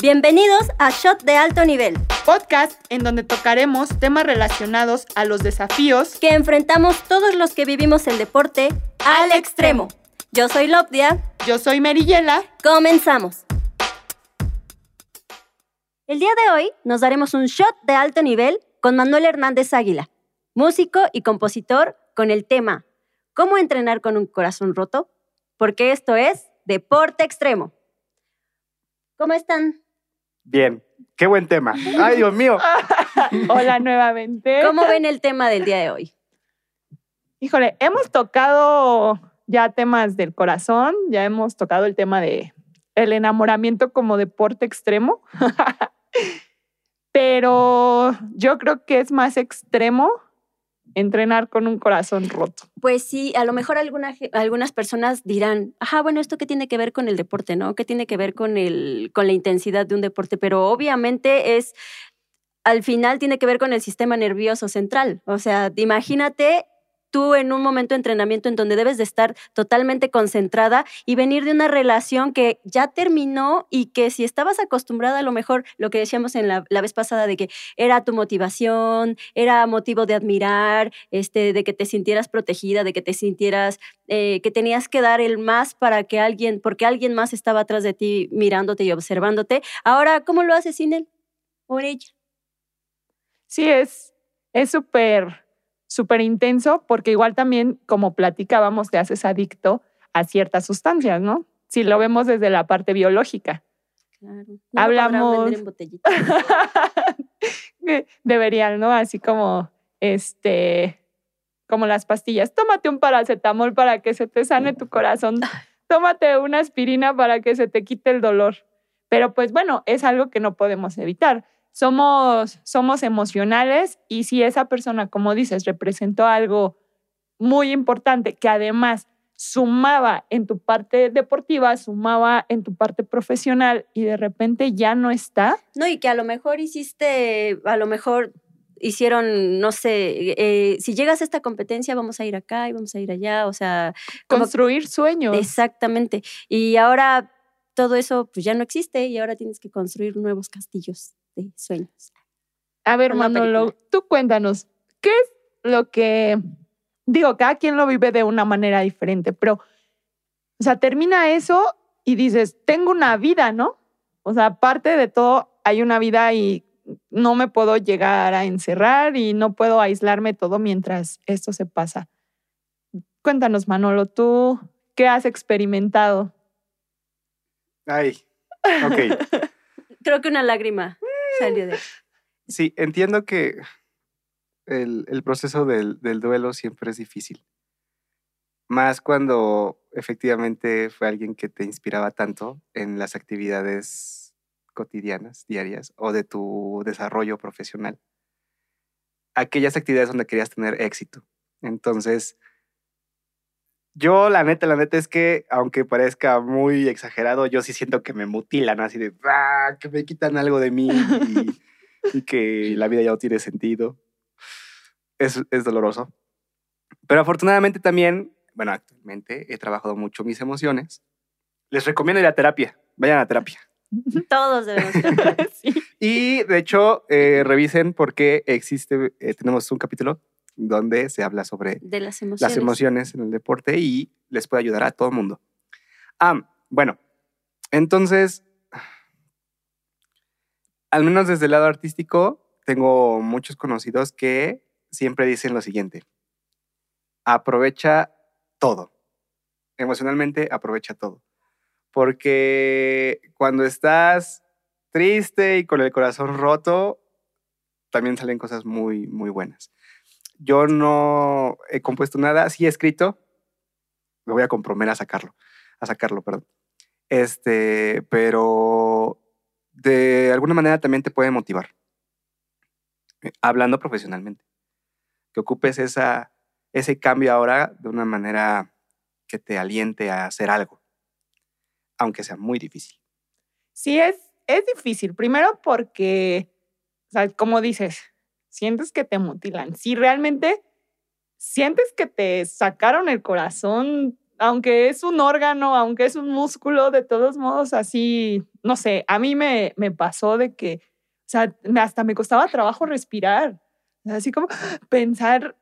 Bienvenidos a Shot de Alto Nivel, podcast en donde tocaremos temas relacionados a los desafíos que enfrentamos todos los que vivimos el deporte al extremo. Yo soy Lopdia. Yo soy Meriyela. Comenzamos. El día de hoy nos daremos un shot de alto nivel con Manuel Hernández Águila, músico y compositor con el tema ¿Cómo entrenar con un corazón roto? Porque esto es Deporte Extremo. ¿Cómo están? Bien, qué buen tema. Ay, Dios mío. Hola nuevamente. ¿Cómo ven el tema del día de hoy? Híjole, hemos tocado ya temas del corazón, ya hemos tocado el tema de el enamoramiento como deporte extremo. Pero yo creo que es más extremo entrenar con un corazón roto. Pues sí, a lo mejor algunas personas dirán, ajá, bueno, ¿esto qué tiene que ver con el deporte, no? ¿Qué tiene que ver con, el, con la intensidad de un deporte? Pero obviamente es, al final tiene que ver con el sistema nervioso central. O sea, imagínate tú en un momento de entrenamiento en donde debes de estar totalmente concentrada y venir de una relación que ya terminó y que si estabas acostumbrada a lo mejor lo que decíamos en la, vez pasada de que era tu motivación, era motivo de admirar, este, de que te sintieras protegida, de que te sintieras eh, que tenías que dar el más para que alguien, porque alguien más estaba atrás de ti mirándote y observándote. Ahora, ¿cómo lo haces sin él o ella? Sí, es súper súper intenso porque igual también, como platicábamos, te haces adicto a ciertas sustancias, ¿no? Si lo vemos desde la parte biológica. Claro. Hablamos. Deberían, ¿no? Así como este, como las pastillas. Tómate un paracetamol para que se te sane tu corazón. Tómate una aspirina para que se te quite el dolor. Pero pues bueno, es algo que no podemos evitar somos, somos emocionales y si esa persona, como dices, representó algo muy importante que además sumaba en tu parte deportiva, sumaba en tu parte profesional y de repente ya no está. No, y que a lo mejor hiciste, a lo mejor hicieron, no sé, eh, si llegas a esta competencia vamos a ir acá y vamos a ir allá, o sea... Construir sueños. Exactamente. Y ahora todo eso pues ya no existe y ahora tienes que construir nuevos castillos sueños. A ver, Manolo, tú cuéntanos, ¿qué es lo que, digo, cada quien lo vive de una manera diferente, pero, o sea, termina eso y dices, tengo una vida, ¿no? O sea, aparte de todo, hay una vida y no me puedo llegar a encerrar y no puedo aislarme todo mientras esto se pasa. Cuéntanos, Manolo, tú, ¿qué has experimentado? Ay, ok. Creo que una lágrima. Sí, entiendo que el, proceso del, duelo siempre es difícil. Más cuando efectivamente fue alguien que te inspiraba tanto en las actividades cotidianas, diarias, o de tu desarrollo profesional. Aquellas actividades donde querías tener éxito. Entonces, yo la neta, la neta es que, aunque parezca muy exagerado, yo sí siento que me mutilan, así de, ah, que me quitan algo de mí y, que la vida ya no tiene sentido. Es, es doloroso. Pero afortunadamente también, bueno, actualmente he trabajado mucho mis emociones. Les recomiendo ir a terapia. Vayan a terapia. Todos debemos. Y de hecho, eh, revisen por qué existe, eh, tenemos un capítulo donde se habla sobre las, emociones. en el deporte y les puede ayudar a todo el mundo. Ah, bueno, entonces, al menos desde el lado artístico, tengo muchos conocidos que siempre dicen lo siguiente, aprovecha todo, emocionalmente aprovecha todo, porque cuando estás triste y con el corazón roto, también salen cosas muy, muy buenas. Yo no he compuesto nada, sí he escrito, me voy a comprometer a sacarlo, a sacarlo, perdón. Este, pero de alguna manera también te puede motivar, eh, hablando profesionalmente, que ocupes esa, ese cambio ahora de una manera que te aliente a hacer algo, aunque sea muy difícil. Sí, es, es difícil. Primero porque, o sea, como dices, sientes que te mutilan, si realmente sientes que te sacaron el corazón aunque es un órgano, aunque es un músculo, de todos modos, así, no sé, a mí me, me pasó de que, o sea, hasta me costaba trabajo respirar, así como pensar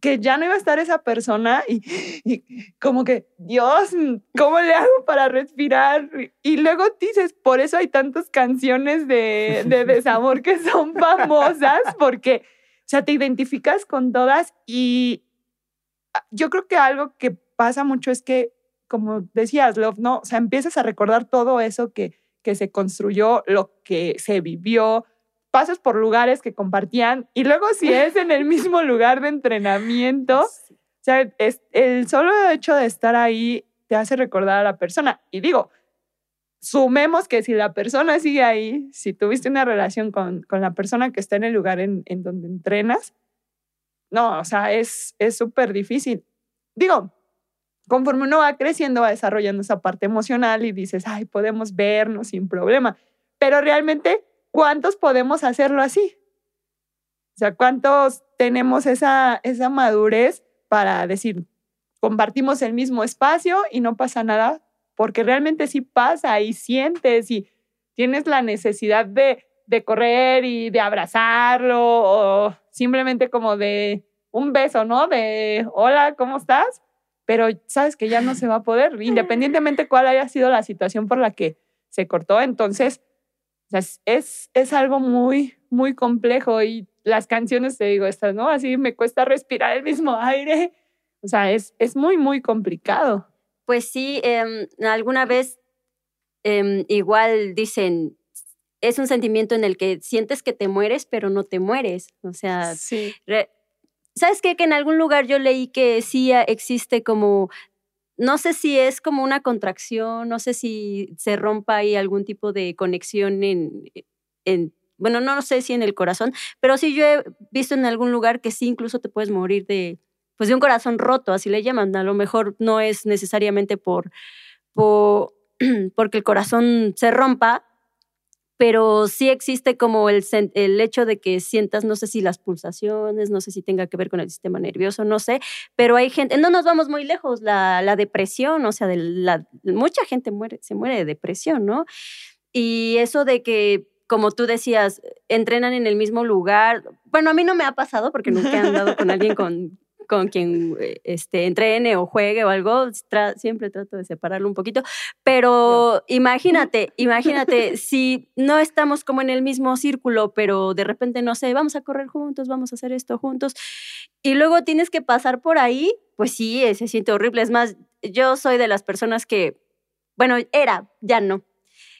que ya no iba a estar esa persona y, y, como que, Dios, ¿cómo le hago para respirar? Y luego dices, por eso hay tantas canciones de, de desamor que son famosas, porque, o sea, te identificas con todas y yo creo que algo que pasa mucho es que, como decías, Love, ¿no? O sea, empiezas a recordar todo eso que, que se construyó, lo que se vivió, pasas por lugares que compartían y luego si es en el mismo lugar de entrenamiento, o sea, es, el solo hecho de estar ahí te hace recordar a la persona. Y digo, sumemos que si la persona sigue ahí, si tuviste una relación con, con la persona que está en el lugar en, en donde entrenas, no, o sea, es súper difícil. Digo, conforme uno va creciendo, va desarrollando esa parte emocional y dices, ay, podemos vernos sin problema. Pero realmente, ¿cuántos podemos hacerlo así? O sea, ¿cuántos tenemos esa, esa madurez para decir, compartimos el mismo espacio y no pasa nada? Porque realmente sí pasa y sientes y tienes la necesidad de, de correr y de abrazarlo o simplemente como de un beso, ¿no? De, hola, ¿cómo estás? pero sabes que ya no se va a poder, independientemente cuál haya sido la situación por la que se cortó. Entonces, es, es algo muy, muy complejo y las canciones, te digo, estas, ¿no? Así me cuesta respirar el mismo aire. O sea, es, es muy, muy complicado. Pues sí, em, alguna vez em, igual dicen, es un sentimiento en el que sientes que te mueres, pero no te mueres. O sea, sí. ¿Sabes qué? Que en algún lugar yo leí que sí existe como, no sé si es como una contracción, no sé si se rompa ahí algún tipo de conexión en, en bueno, no, sé si en el corazón, pero sí yo he visto en algún lugar que sí incluso te puedes morir de, pues de un corazón roto, así le llaman. A lo mejor no es necesariamente por, por porque el corazón se rompa, pero sí existe como el, el hecho de que sientas, no sé si las pulsaciones, no sé si tenga que ver con el sistema nervioso, no sé, pero hay gente, no nos vamos muy lejos, la, la depresión, o sea, de la, mucha gente muere, se muere de depresión, ¿no? Y eso de que como tú decías, entrenan en el mismo lugar. Bueno, a mí no me ha pasado porque nunca he andado con alguien con, con quien eh, este, entrene o juegue o algo, siempre trato de separarlo un poquito, pero imagínate, imagínate, si no estamos como en el mismo círculo, pero de repente, no sé, vamos a correr juntos, vamos a hacer esto juntos, y luego tienes que pasar por ahí, pues sí, eh, se siente horrible. Es más, yo soy de las personas que, bueno, era, ya no,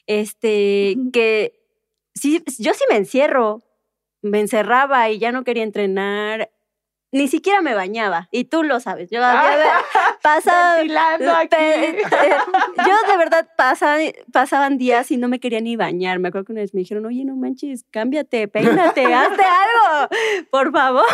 este, que sí, yo sí me encierro, me encerraba y ya no quería entrenar ni siquiera me bañaba y tú lo sabes. Yo pasaba yo de verdad pasaba, pasaban días y no me quería ni bañar. Me acuerdo que una vez me dijeron, "Oye, no manches, cámbiate, peínate, hazte algo, por favor."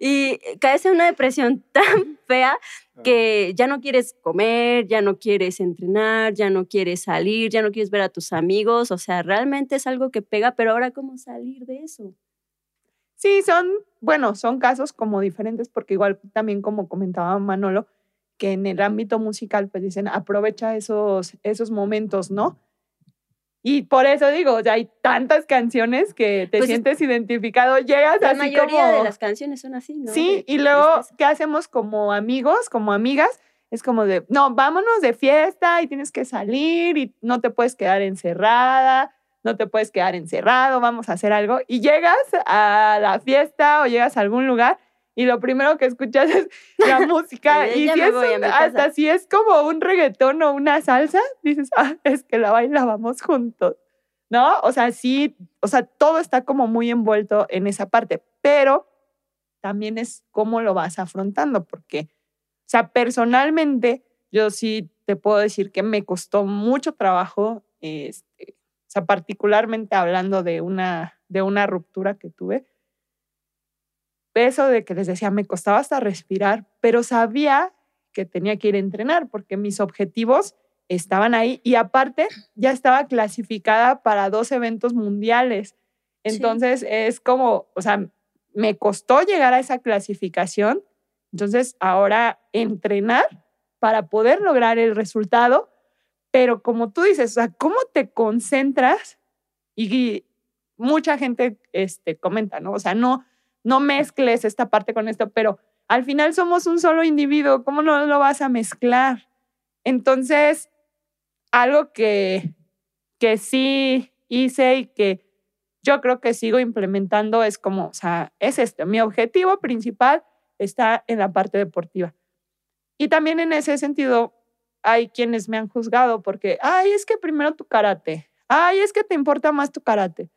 Y caes en una depresión tan fea ah. que ya no quieres comer, ya no quieres entrenar, ya no quieres salir, ya no quieres ver a tus amigos, o sea, realmente es algo que pega, pero ahora cómo salir de eso? Sí, son, bueno, son casos como diferentes porque igual también como comentaba Manolo, que en el ámbito musical pues dicen aprovecha esos, esos momentos, ¿no? Y por eso digo, hay tantas canciones que te pues sientes identificado, llegas la así mayoría de las canciones son así, ¿no? Sí, y luego, ¿qué hacemos como amigos, como amigas? Es como de, no, vámonos de fiesta y tienes que salir y no te puedes quedar encerrada no te puedes quedar encerrado, vamos a hacer algo. Y llegas a la fiesta o llegas a algún lugar y lo primero que escuchas es la música. y si es hasta si es como un reggaetón o una salsa, dices, ah, es que la bailábamos juntos. ¿No? O sea, sí, o sea, todo está como muy envuelto en esa parte, pero también es cómo lo vas afrontando, porque, o sea, personalmente, yo sí te puedo decir que me costó mucho trabajo este, o sea, particularmente hablando de una, de una ruptura que tuve, eso de que les decía, me costaba hasta respirar, pero sabía que tenía que ir a entrenar porque mis objetivos estaban ahí y aparte ya estaba clasificada para dos eventos mundiales. Entonces es como, o sea, me costó llegar a esa clasificación. Entonces ahora entrenar para poder lograr el resultado, pero como tú dices, o sea, ¿cómo te concentras? Y, mucha gente este, comenta, ¿no? O sea, no, no mezcles esta parte con esto, pero al final somos un solo individuo, ¿cómo no lo vas a mezclar? Entonces, algo que, que sí hice y que yo creo que sigo implementando es como, o sea, es este, mi objetivo principal está en la parte deportiva. Y también en ese sentido hay quienes me han juzgado porque, ay, es que primero tu karate, ay, es que te importa más tu karate.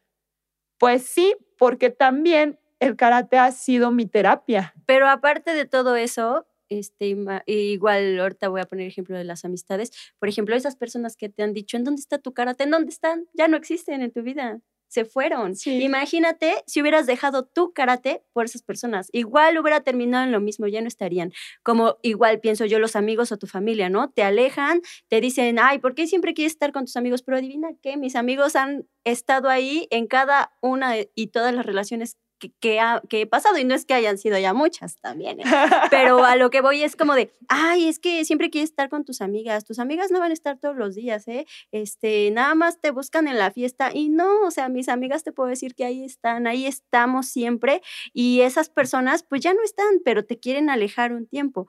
Pues sí, porque también el karate ha sido mi terapia. Pero aparte de todo eso, este, igual ahorita voy a poner ejemplo de las amistades. Por ejemplo, esas personas que te han dicho, ¿en dónde está tu karate? ¿En dónde están? Ya no existen en tu vida. Se fueron. Imagínate si hubieras dejado tu karate por esas personas. Igual hubiera terminado en lo mismo, ya no estarían. Como igual pienso yo, los amigos o tu familia, ¿no? Te alejan, te dicen, ay, ¿por qué siempre quieres estar con tus amigos? Pero adivina qué, mis amigos han estado ahí en cada una y todas las relaciones que, ha, he pasado y no es que hayan sido ya muchas también, ¿eh? pero a lo que voy es como de, ay, es que siempre quieres estar con tus amigas, tus amigas no van a estar todos los días, ¿eh? Este, nada más te buscan en la fiesta y no, o sea, mis amigas te puedo decir que ahí están, ahí estamos siempre y esas personas pues ya no están, pero te quieren alejar un tiempo.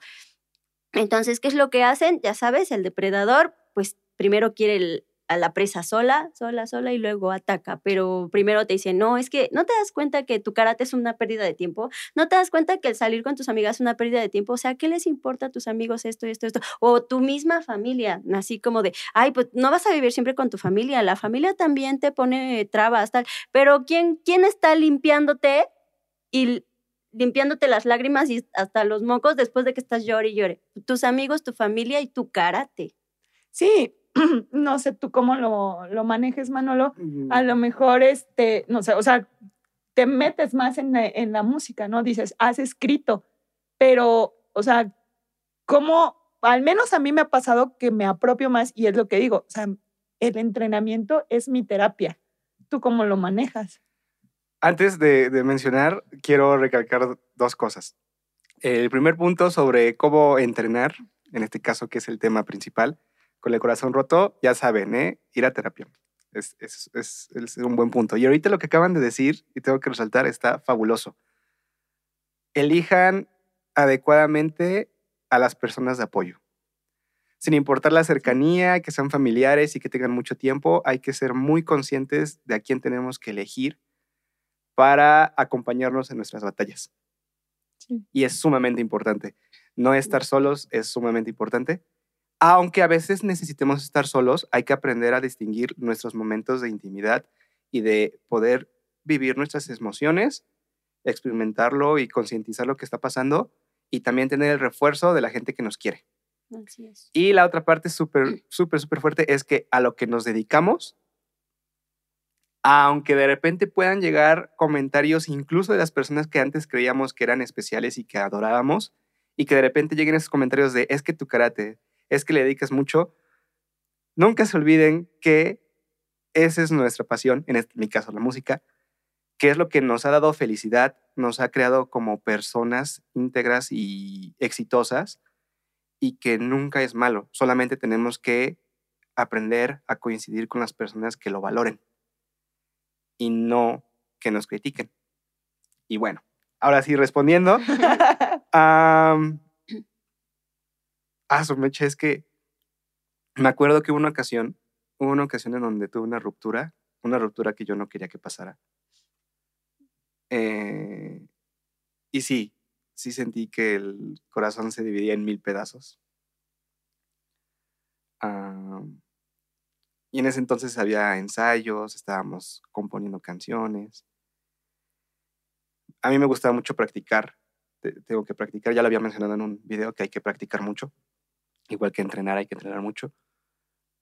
Entonces, ¿qué es lo que hacen? Ya sabes, el depredador pues primero quiere el, la presa sola, sola, sola y luego ataca. Pero primero te dice, no, es que no te das cuenta que tu karate es una pérdida de tiempo, no te das cuenta que el salir con tus amigas es una pérdida de tiempo. O sea, ¿qué les importa a tus amigos esto, esto, esto? O tu misma familia, así como de, ay, pues no vas a vivir siempre con tu familia, la familia también te pone trabas, tal. Pero ¿quién, quién está limpiándote y limpiándote las lágrimas y hasta los mocos después de que estás llore y llore? Tus amigos, tu familia y tu karate. Sí, no sé tú cómo lo, lo manejes, Manolo, a lo mejor, este, no sé, o sea, te metes más en la, en la música, ¿no? Dices, has escrito, pero, o sea, ¿cómo, al menos a mí me ha pasado que me apropio más y es lo que digo, o sea, el entrenamiento es mi terapia. ¿Tú cómo lo manejas? Antes de, de mencionar, quiero recalcar dos cosas. El primer punto sobre cómo entrenar, en este caso que es el tema principal, con el corazón roto, ya saben, ¿eh? ir a terapia. Es, es, es, es, un buen punto. Y ahorita lo que acaban de decir, y tengo que resaltar, está fabuloso. Elijan adecuadamente a las personas de apoyo. Sin importar la cercanía, que sean familiares y que tengan mucho tiempo, hay que ser muy conscientes de a quién tenemos que elegir para acompañarnos en nuestras batallas. Y es sumamente importante. No estar solos es sumamente importante aunque a veces necesitemos estar solos, hay que aprender a distinguir nuestros momentos de intimidad y de poder vivir nuestras emociones, experimentarlo y concientizar lo que está pasando y también tener el refuerzo de la gente que nos quiere. Así es. Y la otra parte súper, súper, súper fuerte es que a lo que nos dedicamos, aunque de repente puedan llegar comentarios incluso de las personas que antes creíamos que eran especiales y que adorábamos, y que de repente lleguen esos comentarios de es que tu karate, es que le dedicas mucho, nunca se olviden que esa es nuestra pasión, en este, mi caso la música, que es lo que nos ha dado felicidad, nos ha creado como personas íntegras y exitosas y que nunca es malo, solamente tenemos que aprender a coincidir con las personas que lo valoren y no que nos critiquen. Y bueno, ahora sí respondiendo, Ah, su mecha, es que me acuerdo que hubo una ocasión, hubo una ocasión en donde tuve una ruptura, una ruptura que yo no quería que pasara. Eh, y sí, sí sentí que el corazón se dividía en mil pedazos. y en ese entonces había ensayos, estábamos componiendo canciones. A mí me gustaba mucho practicar, tengo que practicar, ya lo había mencionado en un video que hay que practicar mucho igual que entrenar, hay que entrenar mucho.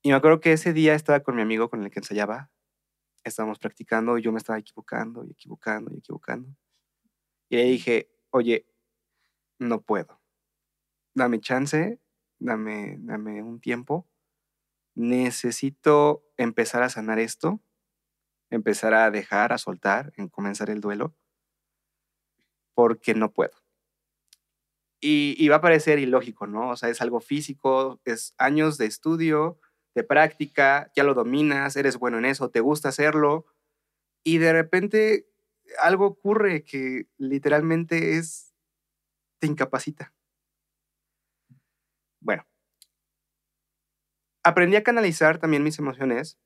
Y me acuerdo que ese día estaba con mi amigo con el que ensayaba, estábamos practicando y yo me estaba equivocando y equivocando y equivocando. Y le dije, oye, no puedo. Dame chance, dame, dame un tiempo. Necesito empezar a sanar esto, empezar a dejar, a soltar, en comenzar el duelo, porque no puedo. Y, va a parecer ilógico, ¿no? O sea, es algo físico, es años de estudio, de práctica, ya lo dominas, eres bueno en eso, te gusta hacerlo, y de repente algo ocurre que literalmente es, te incapacita. Bueno, aprendí a canalizar también mis emociones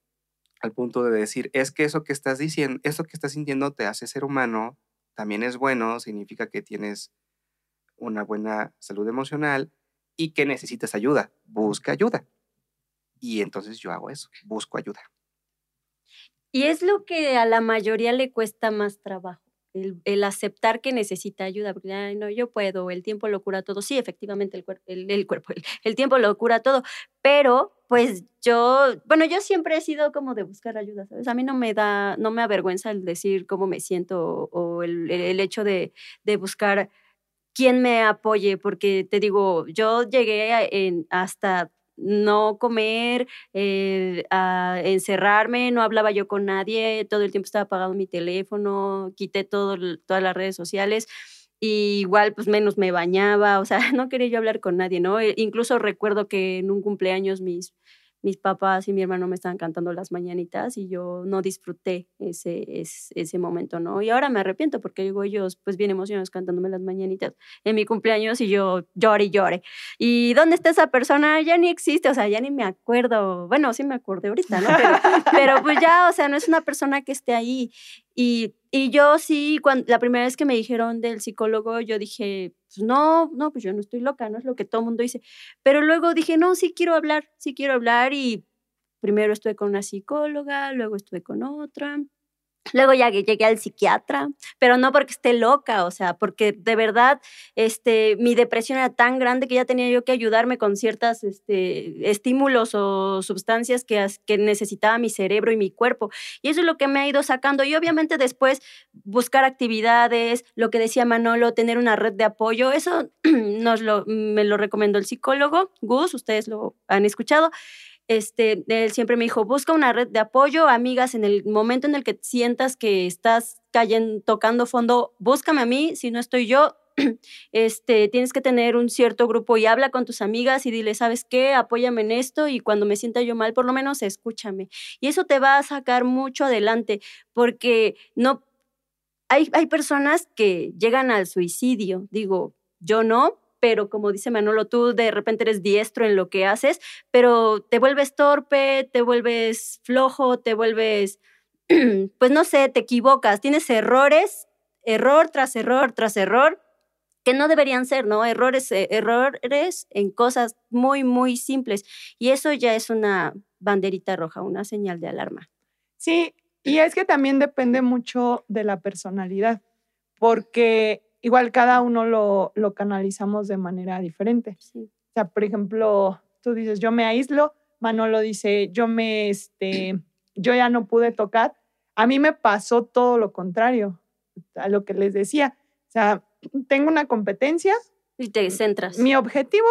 al punto de decir, es que eso que estás diciendo, eso que estás sintiendo te hace ser humano, también es bueno, significa que tienes una buena salud emocional y que necesitas ayuda, busca ayuda. Y entonces yo hago eso, busco ayuda. Y es lo que a la mayoría le cuesta más trabajo, el, aceptar que necesita ayuda, porque Ay, no, yo puedo, el tiempo lo cura todo. Sí, efectivamente, el, el, el cuerpo, el, tiempo lo cura todo, pero pues yo, bueno, yo siempre he sido como de buscar ayuda, ¿sabes? A mí no me da, no me avergüenza el decir cómo me siento o, el, hecho de, de buscar quién me apoye, porque te digo, yo llegué hasta no comer, eh, a encerrarme, no hablaba yo con nadie, todo el tiempo estaba apagado mi teléfono, quité todas las redes sociales. Y igual, pues menos me bañaba, o sea, no quería yo hablar con nadie, ¿no? E incluso recuerdo que en un cumpleaños mis, mis papás y mi hermano me estaban cantando las mañanitas y yo no disfruté ese, ese, momento, ¿no? Y ahora me arrepiento porque digo, ellos pues bien emocionados cantándome las mañanitas en mi cumpleaños y yo llore y llore. ¿Y dónde está esa persona? Ya ni existe, o sea, ya ni me acuerdo. Bueno, sí me acuerdo ahorita, ¿no? Pero, pero pues ya, o sea, no es una persona que esté ahí. Y, y yo sí, cuando, la primera vez que me dijeron del psicólogo, yo dije, pues no, no, pues yo no estoy loca, no es lo que todo el mundo dice. Pero luego dije, no, sí quiero hablar, sí quiero hablar y primero estuve con una psicóloga, luego estuve con otra, Luego ya llegué al psiquiatra, pero no porque esté loca, o sea, porque de verdad este, mi depresión era tan grande que ya tenía yo que ayudarme con ciertos este, estímulos o sustancias que, que necesitaba mi cerebro y mi cuerpo. Y eso es lo que me ha ido sacando. Y obviamente después buscar actividades, lo que decía Manolo, tener una red de apoyo, eso nos lo, me lo recomendó el psicólogo, Gus, ustedes lo han escuchado este, él siempre me dijo, busca una red de apoyo, amigas, en el momento en el que sientas que estás cayendo, tocando fondo, búscame a mí, si no estoy yo, este, tienes que tener un cierto grupo y habla con tus amigas y dile, ¿sabes qué? Apóyame en esto y cuando me sienta yo mal, por lo menos escúchame. Y eso te va a sacar mucho adelante porque no, hay, hay personas que llegan al suicidio, digo, yo no, pero como dice Manolo, tú de repente eres diestro en lo que haces, pero te vuelves torpe, te vuelves flojo, te vuelves, pues no sé, te equivocas, tienes errores, error tras error tras error, que no deberían ser, ¿no? Errores, eh, errores en cosas muy, muy simples. Y eso ya es una banderita roja, una señal de alarma. Sí, y es que también depende mucho de la personalidad, porque igual cada uno lo, lo canalizamos de manera diferente. O sea, por ejemplo, tú dices, yo me aíslo, Manolo dice, yo me, este, yo ya no pude tocar. A mí me pasó todo lo contrario a lo que les decía. O sea, tengo una competencia. Y te centras. Mi objetivo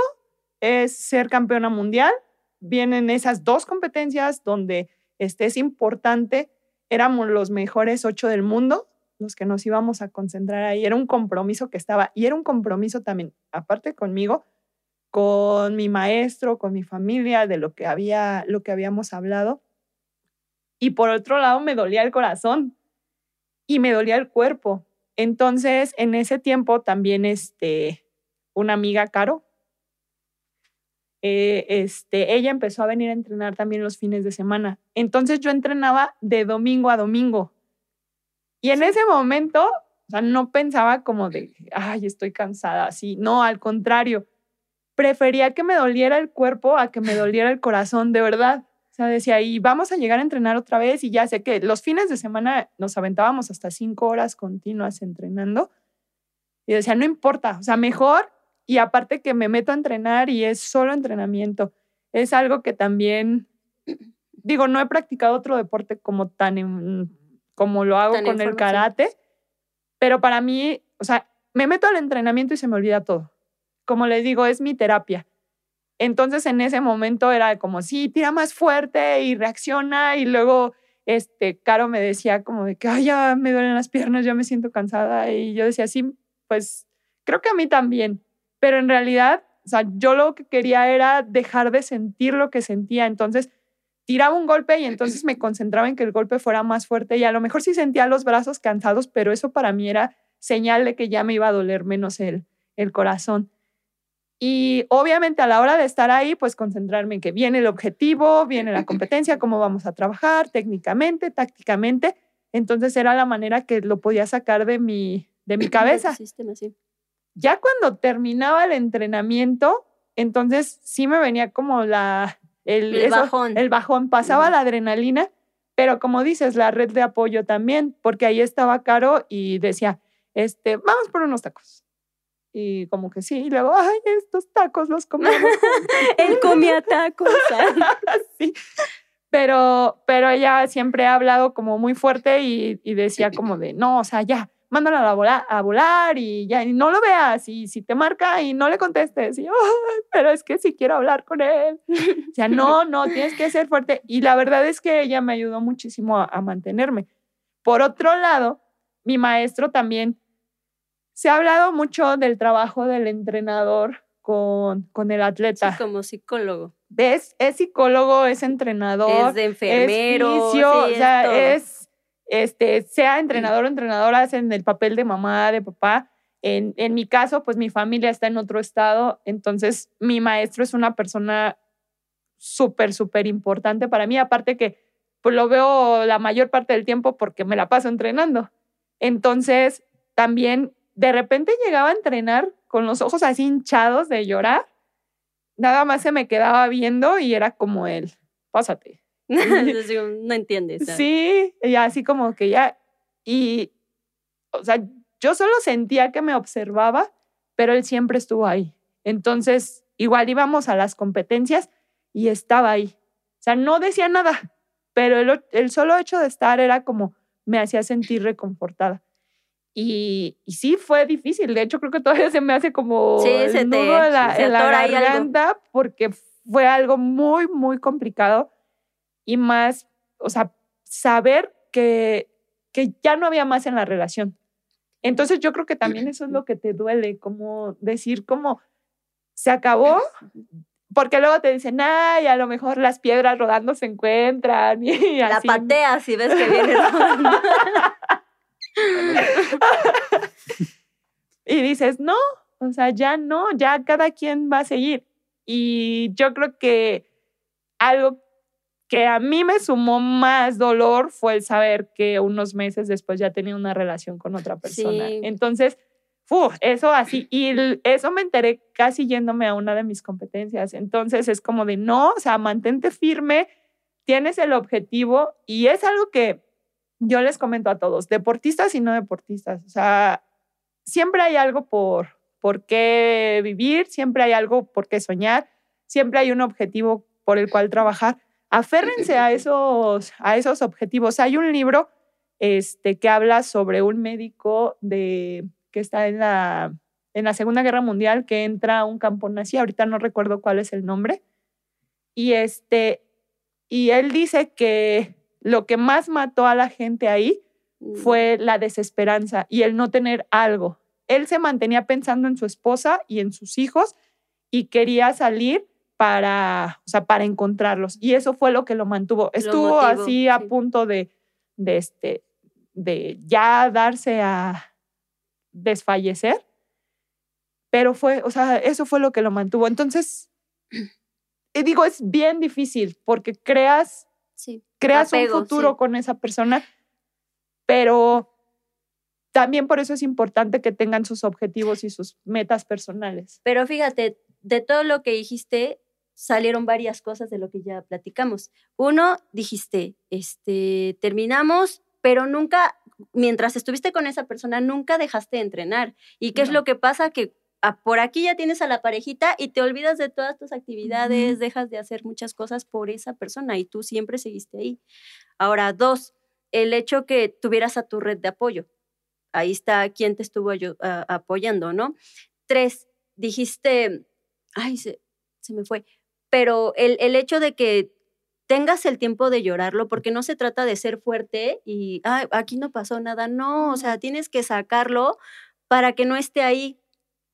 es ser campeona mundial. Vienen esas dos competencias donde este, es importante. Éramos los mejores ocho del mundo los que nos íbamos a concentrar ahí. Era un compromiso que estaba, y era un compromiso también, aparte conmigo, con mi maestro, con mi familia, de lo que, había, lo que habíamos hablado. Y por otro lado, me dolía el corazón y me dolía el cuerpo. Entonces, en ese tiempo también, este, una amiga, Caro, eh, este, ella empezó a venir a entrenar también los fines de semana. Entonces yo entrenaba de domingo a domingo. Y en ese momento, o sea, no pensaba como de, ay, estoy cansada, así. No, al contrario, prefería que me doliera el cuerpo a que me doliera el corazón, de verdad. O sea, decía, y vamos a llegar a entrenar otra vez y ya sé que los fines de semana nos aventábamos hasta cinco horas continuas entrenando. Y decía, no importa, o sea, mejor. Y aparte que me meto a entrenar y es solo entrenamiento. Es algo que también, digo, no he practicado otro deporte como tan en, como lo hago con el karate, pero para mí, o sea, me meto al entrenamiento y se me olvida todo. Como les digo, es mi terapia. Entonces en ese momento era como, sí, tira más fuerte y reacciona y luego, este, Caro me decía como de que, ay, ya me duelen las piernas, ya me siento cansada y yo decía, sí, pues creo que a mí también, pero en realidad, o sea, yo lo que quería era dejar de sentir lo que sentía. Entonces, tiraba un golpe y entonces me concentraba en que el golpe fuera más fuerte y a lo mejor sí sentía los brazos cansados, pero eso para mí era señal de que ya me iba a doler menos el, el corazón. Y obviamente a la hora de estar ahí, pues concentrarme en que viene el objetivo, viene la competencia, cómo vamos a trabajar técnicamente, tácticamente. Entonces era la manera que lo podía sacar de mi, de mi cabeza. Ya cuando terminaba el entrenamiento, entonces sí me venía como la, el, bajón. El bajón, pasaba la adrenalina, pero como dices, la red de apoyo también, porque ahí estaba Caro y decía, este, vamos por unos tacos. Y como que sí, y luego, ay, estos tacos los comemos. Él comía tacos. sí. Pero, pero ella siempre ha hablado como muy fuerte y, y decía como de, no, o sea, ya, mándalo a volar, a volar y ya, y no lo veas, y si te marca y no le contestes, y, pero es que si quiero hablar con él. O sea, no, no, tienes que ser fuerte. Y la verdad es que ella me ayudó muchísimo a, mantenerme. Por otro lado, mi maestro también, se ha hablado mucho del trabajo del entrenador con, con el atleta. como psicólogo. ¿Ves? Es psicólogo, es entrenador. Es de enfermero. Es fisio, o sea, es este, sea entrenador o entrenadora, en el papel de mamá, de papá. En, en mi caso, pues mi familia está en otro estado, entonces mi maestro es una persona súper, súper importante para mí, aparte que pues lo veo la mayor parte del tiempo porque me la paso entrenando. Entonces, también de repente llegaba a entrenar con los ojos así hinchados de llorar, nada más se me quedaba viendo y era como él, pásate, no entiendes. Sí, y así como que ya, y, o sea, yo solo sentía que me observaba, pero él siempre estuvo ahí. Entonces, igual íbamos a las competencias y estaba ahí. O sea, no decía nada, pero el, el solo hecho de estar era como me hacía sentir reconfortada. Y, y, sí, fue difícil. De hecho, creo que todavía se me hace como sí, el nudo en la, en la garganta porque fue algo muy, muy complicado y más, o sea, saber que, que ya no había más en la relación. Entonces yo creo que también eso es lo que te duele, como decir como se acabó, porque luego te dicen, ay, a lo mejor las piedras rodando se encuentran y La pateas y ves que viene y dices, no, o sea, ya no, ya cada quien va a seguir. Y yo creo que algo que a mí me sumó más dolor fue el saber que unos meses después ya tenía una relación con otra persona. Entonces, uf, eso así, y eso me enteré casi yéndome a una de mis competencias. Entonces es como de, no, o sea, mantente firme, tienes el objetivo y es algo que yo les comento a todos, deportistas y no deportistas. O sea, siempre hay algo por, por qué vivir, siempre hay algo por qué soñar, siempre hay un objetivo por el cual trabajar aférrense a esos, a esos objetivos. Hay un libro este, que habla sobre un médico de, que está en la, en la Segunda Guerra Mundial que entra a un campo nazi, ahorita no recuerdo cuál es el nombre, y, este, y él dice que lo que más mató a la gente ahí fue mm. la desesperanza y el no tener algo. Él se mantenía pensando en su esposa y en sus hijos y quería salir para, o sea, para encontrarlos. Y eso fue lo que lo mantuvo. Estuvo así a punto de, de, este, de ya darse a desfallecer, pero fue, o sea, eso fue lo que lo mantuvo. Entonces, y digo, es bien difícil porque creas, creas un futuro con esa persona, pero también por eso es importante que tengan sus objetivos y sus metas personales. Pero fíjate, de todo lo que dijiste, salieron varias cosas de lo que ya platicamos. Uno, dijiste, este, terminamos, pero nunca, mientras estuviste con esa persona, nunca dejaste de entrenar. ¿Y qué es lo que pasa? Que ah, por aquí ya tienes a la parejita y te olvidas de todas tus actividades, dejas de hacer muchas cosas por esa persona y tú siempre seguiste ahí. Ahora, dos, el hecho que tuvieras a tu red de apoyo. Ahí está quien te estuvo apoyando, ¿no? Tres, dijiste, ay, se, se me fue, pero el, el hecho de que tengas el tiempo de llorarlo, porque no se trata de ser fuerte y, aquí no pasó nada, no, o sea, tienes que sacarlo para que no esté ahí.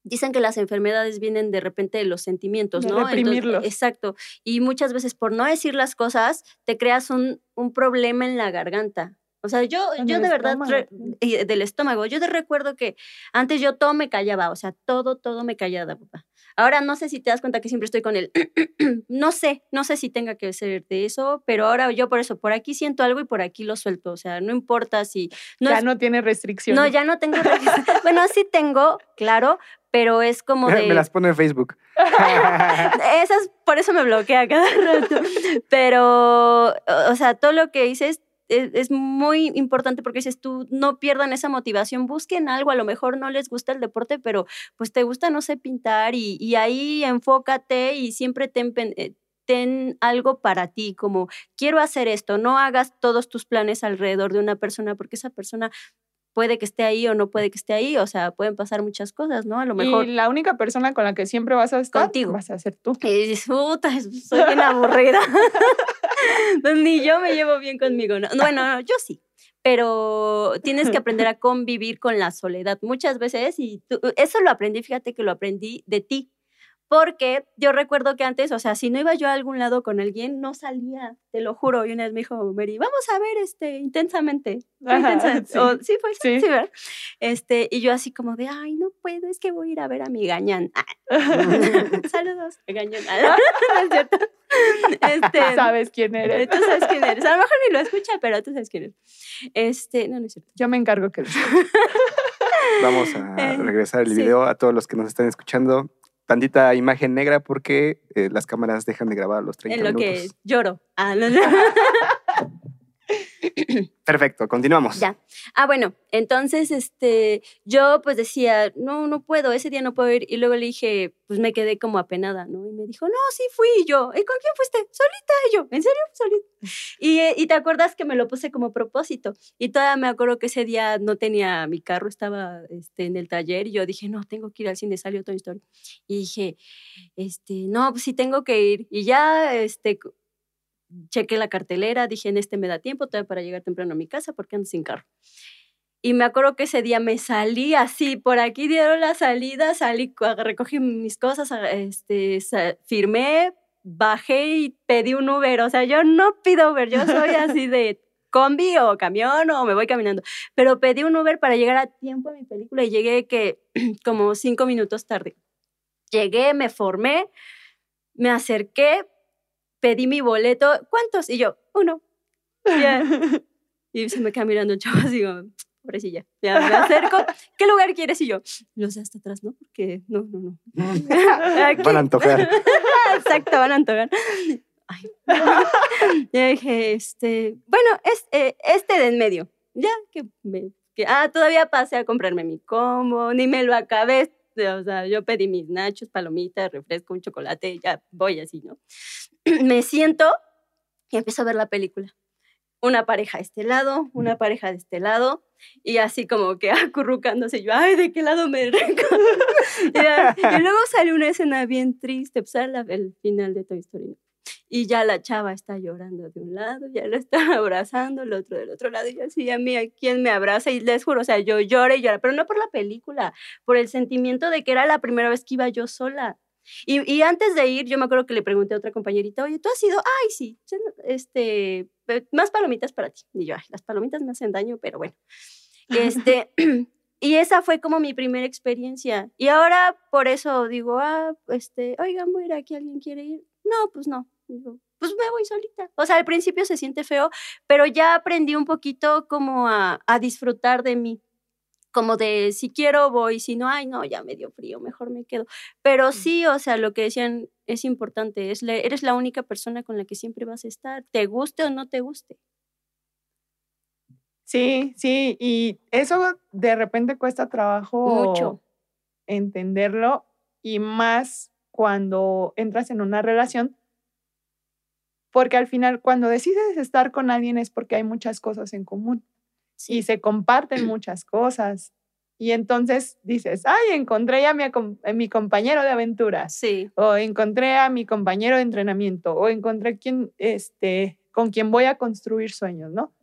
Dicen que las enfermedades vienen de repente de los sentimientos, De ¿no? Entonces, reprimirlos. exacto. Y muchas veces por no decir las cosas, te creas un, un problema en la garganta. O sea, yo, En yo el de verdad, re- y del estómago, yo te recuerdo que antes yo todo me callaba, o sea, todo, todo me callaba, papá. Ahora no sé si te das cuenta que siempre estoy con él. no sé, no sé si tenga que ser de eso, pero ahora yo por eso, por aquí siento algo y por aquí lo suelto. O sea, no importa si... No ya es- no tiene restricciones. no, ya no tengo. registro. bueno, sí tengo, claro, pero es como de. Me las pone en Facebook. Esas, por eso me bloquea cada rato. Pero, o o sea, todo lo que dices es, es muy importante porque dices tú, no pierdan esa motivación, busquen algo, a lo mejor no les gusta el deporte, pero pues te gusta, no sé, pintar y, y ahí enfócate y siempre ten, eh, ten algo para ti, como quiero hacer esto, no hagas todos tus planes alrededor de una persona porque esa persona puede que esté ahí o no puede que esté ahí, o sea, pueden pasar muchas cosas, ¿no? A lo mejor... Y la única persona con la que siempre vas a estar Contigo. vas a ser tú. Y dices, puta, soy bien aburrida. Ni yo me llevo bien conmigo. ¿no? Bueno, no, yo sí. Pero tienes que aprender a convivir con la soledad muchas veces y tú- eso lo aprendí, fíjate que lo aprendí de ti. Porque yo recuerdo que antes, o sea, si no iba yo a algún lado con alguien, no salía, te lo juro. Y una vez me dijo, Mary, vamos a ver este, intensamente. Fue Ajá, Intensamente. sí. O- sí, fue Sí. sí. ¿verdad? Este, y yo así como de, ay, no puedo, es que voy a ir a ver a mi gañán. Saludos, gañán. no es cierto. Este, Sabes quién eres. Tú sabes quién eres. A lo mejor ni lo escucha, pero tú sabes quién eres. Este, no, no es cierto. Yo me encargo que Vamos a Eh, regresar el sí. video a todos los que nos están escuchando. Tantita imagen negra porque eh, las cámaras dejan de grabar a los 30 En lo que lloro. Ah, no, no. Perfecto, continuamos. Ya. Ah, bueno, entonces, este, yo pues decía, no, no puedo, ese día no puedo ir. Y luego le dije, pues me quedé como apenada, ¿no? Y me dijo, no, sí fui Y yo. ¿Y con quién fuiste? Solita. Y yo, ¿en serio? Solita. Y, eh, y te acuerdas que me lo puse como propósito. Y todavía me acuerdo que ese día no tenía mi carro, estaba este, en el taller. Y yo dije, no, tengo que ir al cine, salió Toy Story. Y dije, este, no, pues sí tengo que ir. Y ya, este, chequé la cartelera, dije, en este me da tiempo todavía para llegar temprano a mi casa porque ando sin carro. Y me acuerdo que ese día me salí así, por aquí dieron la salida, salí, recogí mis cosas, este, firmé, bajé y pedí un Uber. O sea, yo no pido Uber, yo soy así de combi o camión o me voy caminando. Pero pedí un Uber para llegar a tiempo a mi película y llegué que como cinco minutos tarde. Llegué, me formé, me acerqué, pedí mi boleto. ¿Cuántos? Y yo, uno. Y se me queda mirando el chavo así como, pobrecilla. Ya me acerco. ¿Qué lugar quieres? Y yo, los de hasta atrás, ¿no? Porque no, no, no. Aquí. Van a antojar. Exacto, van a antojar. Ay. Yo dije, este, bueno, es, eh, este de en medio. Ya que me. Que, ah, todavía pasé a comprarme mi combo, ni me lo acabé. O sea, yo pedí mis nachos, palomitas, refresco, un chocolate, ya voy así, ¿no? me siento y empiezo a ver la película. Una pareja de este lado, una pareja de este lado, y así como que acurrucándose yo, ay, ¿de qué lado me recorro? y, luego sale una escena bien triste, pues el final de Toy Story. Y ya la chava está llorando de un lado, ya la está abrazando, el otro del otro lado, y yo así, a mí, ¿a quién me abraza? Y les juro, o sea, yo lloré y lloré, pero no por la película, por el sentimiento de que era la primera vez que iba yo sola. Y, y antes de ir, yo me acuerdo que le pregunté a otra compañerita, oye, ¿tú has ido? Ay, sí, este, más palomitas para ti. Y yo, ay, las palomitas me hacen daño, pero bueno. Este, y esa fue como mi primera experiencia. Y ahora por eso digo, ah, este, oigan, voy a ir aquí, ¿alguien quiere ir? No, pues no. Digo, pues me voy solita. O sea, al principio se siente feo, pero ya aprendí un poquito como a, a disfrutar de mí. Como de si quiero voy, si no, ay, no, ya me dio frío, mejor me quedo. Pero sí, o sea, lo que decían es importante, es le- eres la única persona con la que siempre vas a estar, te guste o no te guste. Sí, sí, y eso de repente cuesta trabajo Mucho. entenderlo y más cuando entras en una relación, porque al final cuando decides estar con alguien es porque hay muchas cosas en común y se comparten muchas cosas. Y entonces dices, ay, encontré a mi, acom- a mi compañero de aventuras, Sí, o encontré a mi compañero de entrenamiento, o encontré quien, este, con quien voy a construir sueños, ¿no?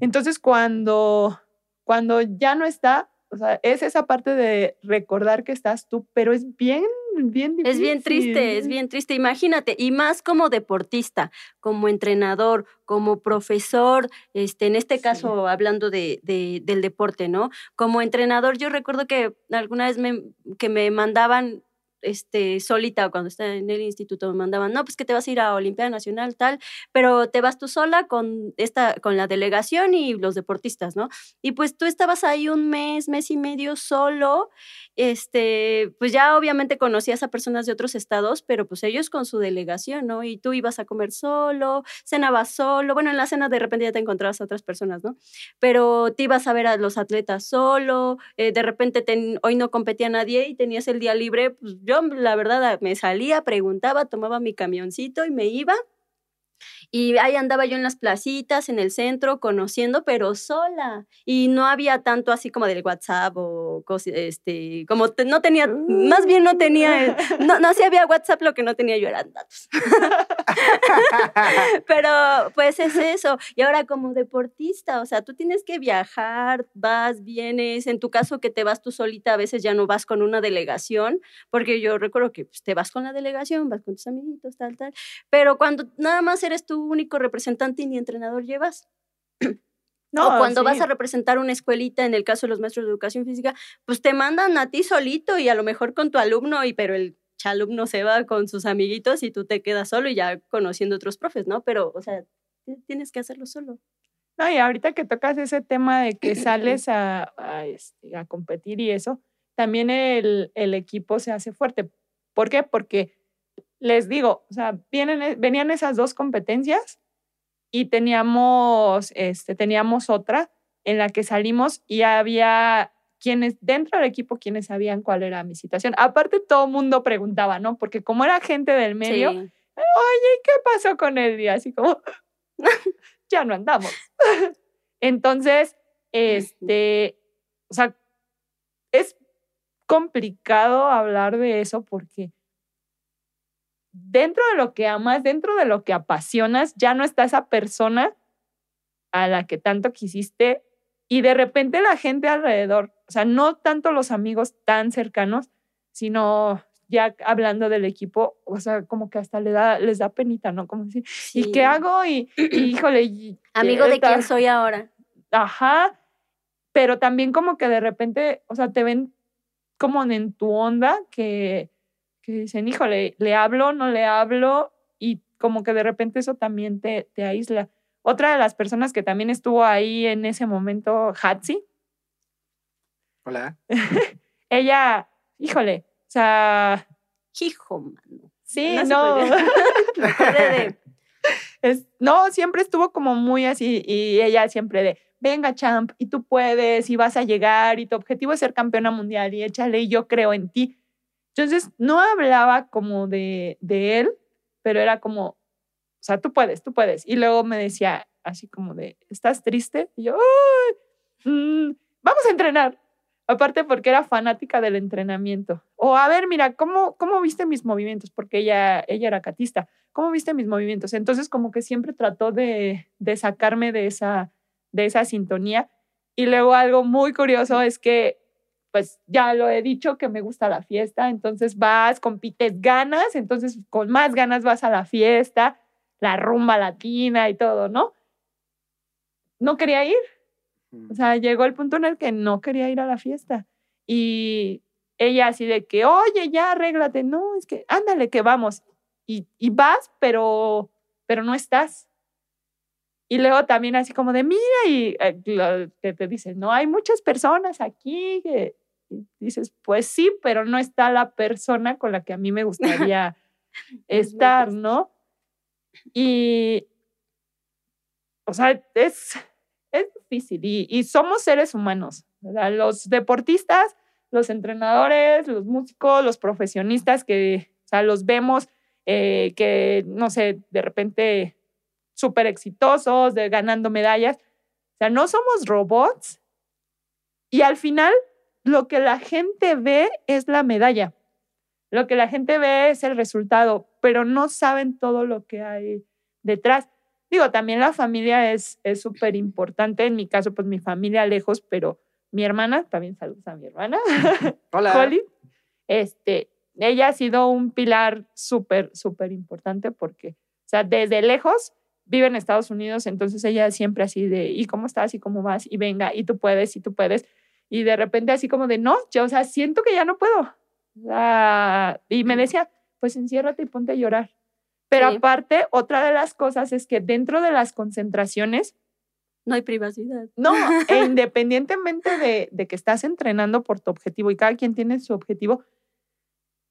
Entonces, cuando, cuando ya no está, O sea, es esa parte de recordar que estás tú, pero es bien, bien difícil. Es bien triste, es bien triste. Imagínate, y más como deportista, como entrenador, como profesor, este, en este caso hablando de, de, del deporte, ¿no? Como entrenador, yo recuerdo que alguna vez me, que me mandaban este, solita cuando estaba en el instituto me mandaban, no, pues que te vas a ir a Olimpiada Nacional, tal, pero te vas tú sola con, esta, con la delegación y los deportistas, ¿no? Y pues tú estabas ahí un mes, mes y medio solo, este, pues ya obviamente conocías a personas de otros estados, pero pues ellos con su delegación, ¿no? Y tú ibas a comer solo, cenabas solo, bueno, en la cena de repente ya te encontrabas a otras personas, ¿no? Pero te ibas a ver a los atletas solo, eh, de repente hoy no competía nadie y tenías el día libre, pues yo la verdad me salía, preguntaba, tomaba mi camioncito y me iba y ahí andaba yo en las placitas, en el centro, conociendo, pero sola. Y no había tanto así como del WhatsApp o cosas, este, como no tenía, más bien no tenía, no, no, si había WhatsApp, lo que no tenía yo eran datos. pero pues es eso. Y ahora como deportista, o sea, tú tienes que viajar, vas, vienes, en tu caso que te vas tú solita, a veces ya no vas con una delegación, porque yo recuerdo que pues, te vas con la delegación, vas con tus amiguitos, tal, tal. Pero cuando nada más eres tú único representante y ni entrenador llevas. No, o cuando vas a representar una escuelita, en el caso de los maestros de educación física, pues te mandan a ti solito y a lo mejor con tu alumno, y pero el alumno se va con sus amiguitos y tú te quedas solo y ya conociendo otros profes, ¿no? Pero, o sea, tienes que hacerlo solo. No, y ahorita que tocas ese tema de que sales a, a, este, a competir y eso, también el, el, equipo se hace fuerte. ¿Por qué? Porque les digo, o sea, vienen, e, venían esas dos competencias y teníamos, este, teníamos otra en la que salimos y había quienes dentro del equipo quienes sabían cuál era mi situación. Aparte todo mundo preguntaba, ¿no? Porque como era gente del medio, oye, ¿qué pasó con él? Y así como, ya no andamos. Entonces, este, o sea, es complicado hablar de eso porque dentro de lo que amas, dentro de lo que apasionas, ya no está esa persona a la que tanto quisiste y de repente la gente alrededor, o sea, no tanto los amigos tan cercanos, sino ya hablando del equipo, o sea, como que hasta le da, les da penita, ¿no? Como decir, ¿y qué hago? Y, híjole. Amigo de quién soy ahora. Ajá. Pero también como que de repente, o sea, te ven como en tu onda que, que dicen, híjole, le hablo, no le hablo, y como que de repente eso también te, te aísla. Otra de las personas que también estuvo ahí en ese momento, Hatsi. Hola. ella, híjole, o sea. Hijo, mano. Sí, no. es, no, siempre estuvo como muy así, y ella siempre de, venga, champ, y tú puedes, y vas a llegar, y tu objetivo es ser campeona mundial, y échale, y yo creo en ti. Entonces, no hablaba como de, de él, pero era como, sea, tú puedes, tú puedes. Y luego me decía así como de, ¿estás triste? Y yo, mm, vamos a entrenar. Aparte porque era fanática del entrenamiento. O a ver, mira, ¿cómo, cómo viste mis movimientos? Porque ella, ella era catista. ¿Cómo viste mis movimientos? Entonces como que siempre trató de, de sacarme de esa, de esa sintonía. Y luego algo muy curioso es que pues ya lo he dicho que me gusta la fiesta, entonces vas, compites, ganas, entonces con más ganas vas a la fiesta, la rumba latina y todo, ¿no? No quería ir. O sea, llegó el punto en el que no quería ir a la fiesta. Y ella así de que, oye, ya arréglate. No, es que, ándale, que vamos. Y, y vas, pero, pero no estás. Y luego también así como de, mira, y eh, que te dicen, no, hay muchas personas aquí que dices, pues sí, pero no está la persona con la que a mí me gustaría estar, ¿no? Y, o sea, es, es difícil y, somos seres humanos, Los deportistas, los entrenadores, los músicos, los profesionistas que, o sea, los vemos eh, que, no sé, de repente súper exitosos, ganando medallas. O sea, no somos robots y al final lo que la gente ve es la medalla. Lo que la gente ve es el resultado, pero no saben todo lo que hay detrás. Digo, también la familia es súper importante. En mi caso, pues mi familia lejos, pero mi hermana, también saludos a mi hermana, Hola. Holly, este, ella ha sido un pilar súper, súper importante porque, o sea, desde lejos vive en Estados Unidos, entonces ella siempre así de, ¿y cómo estás? ¿Y cómo vas? Y venga, y tú puedes, y tú puedes. Y de repente así como de, no, yo, o sea, siento que ya no puedo. Y me decía, pues enciérrate y ponte a llorar. Pero Sí. aparte, otra de las cosas es que dentro de las concentraciones, No hay privacidad. no, e independientemente de, de que estás entrenando por tu objetivo y cada quien tiene su objetivo,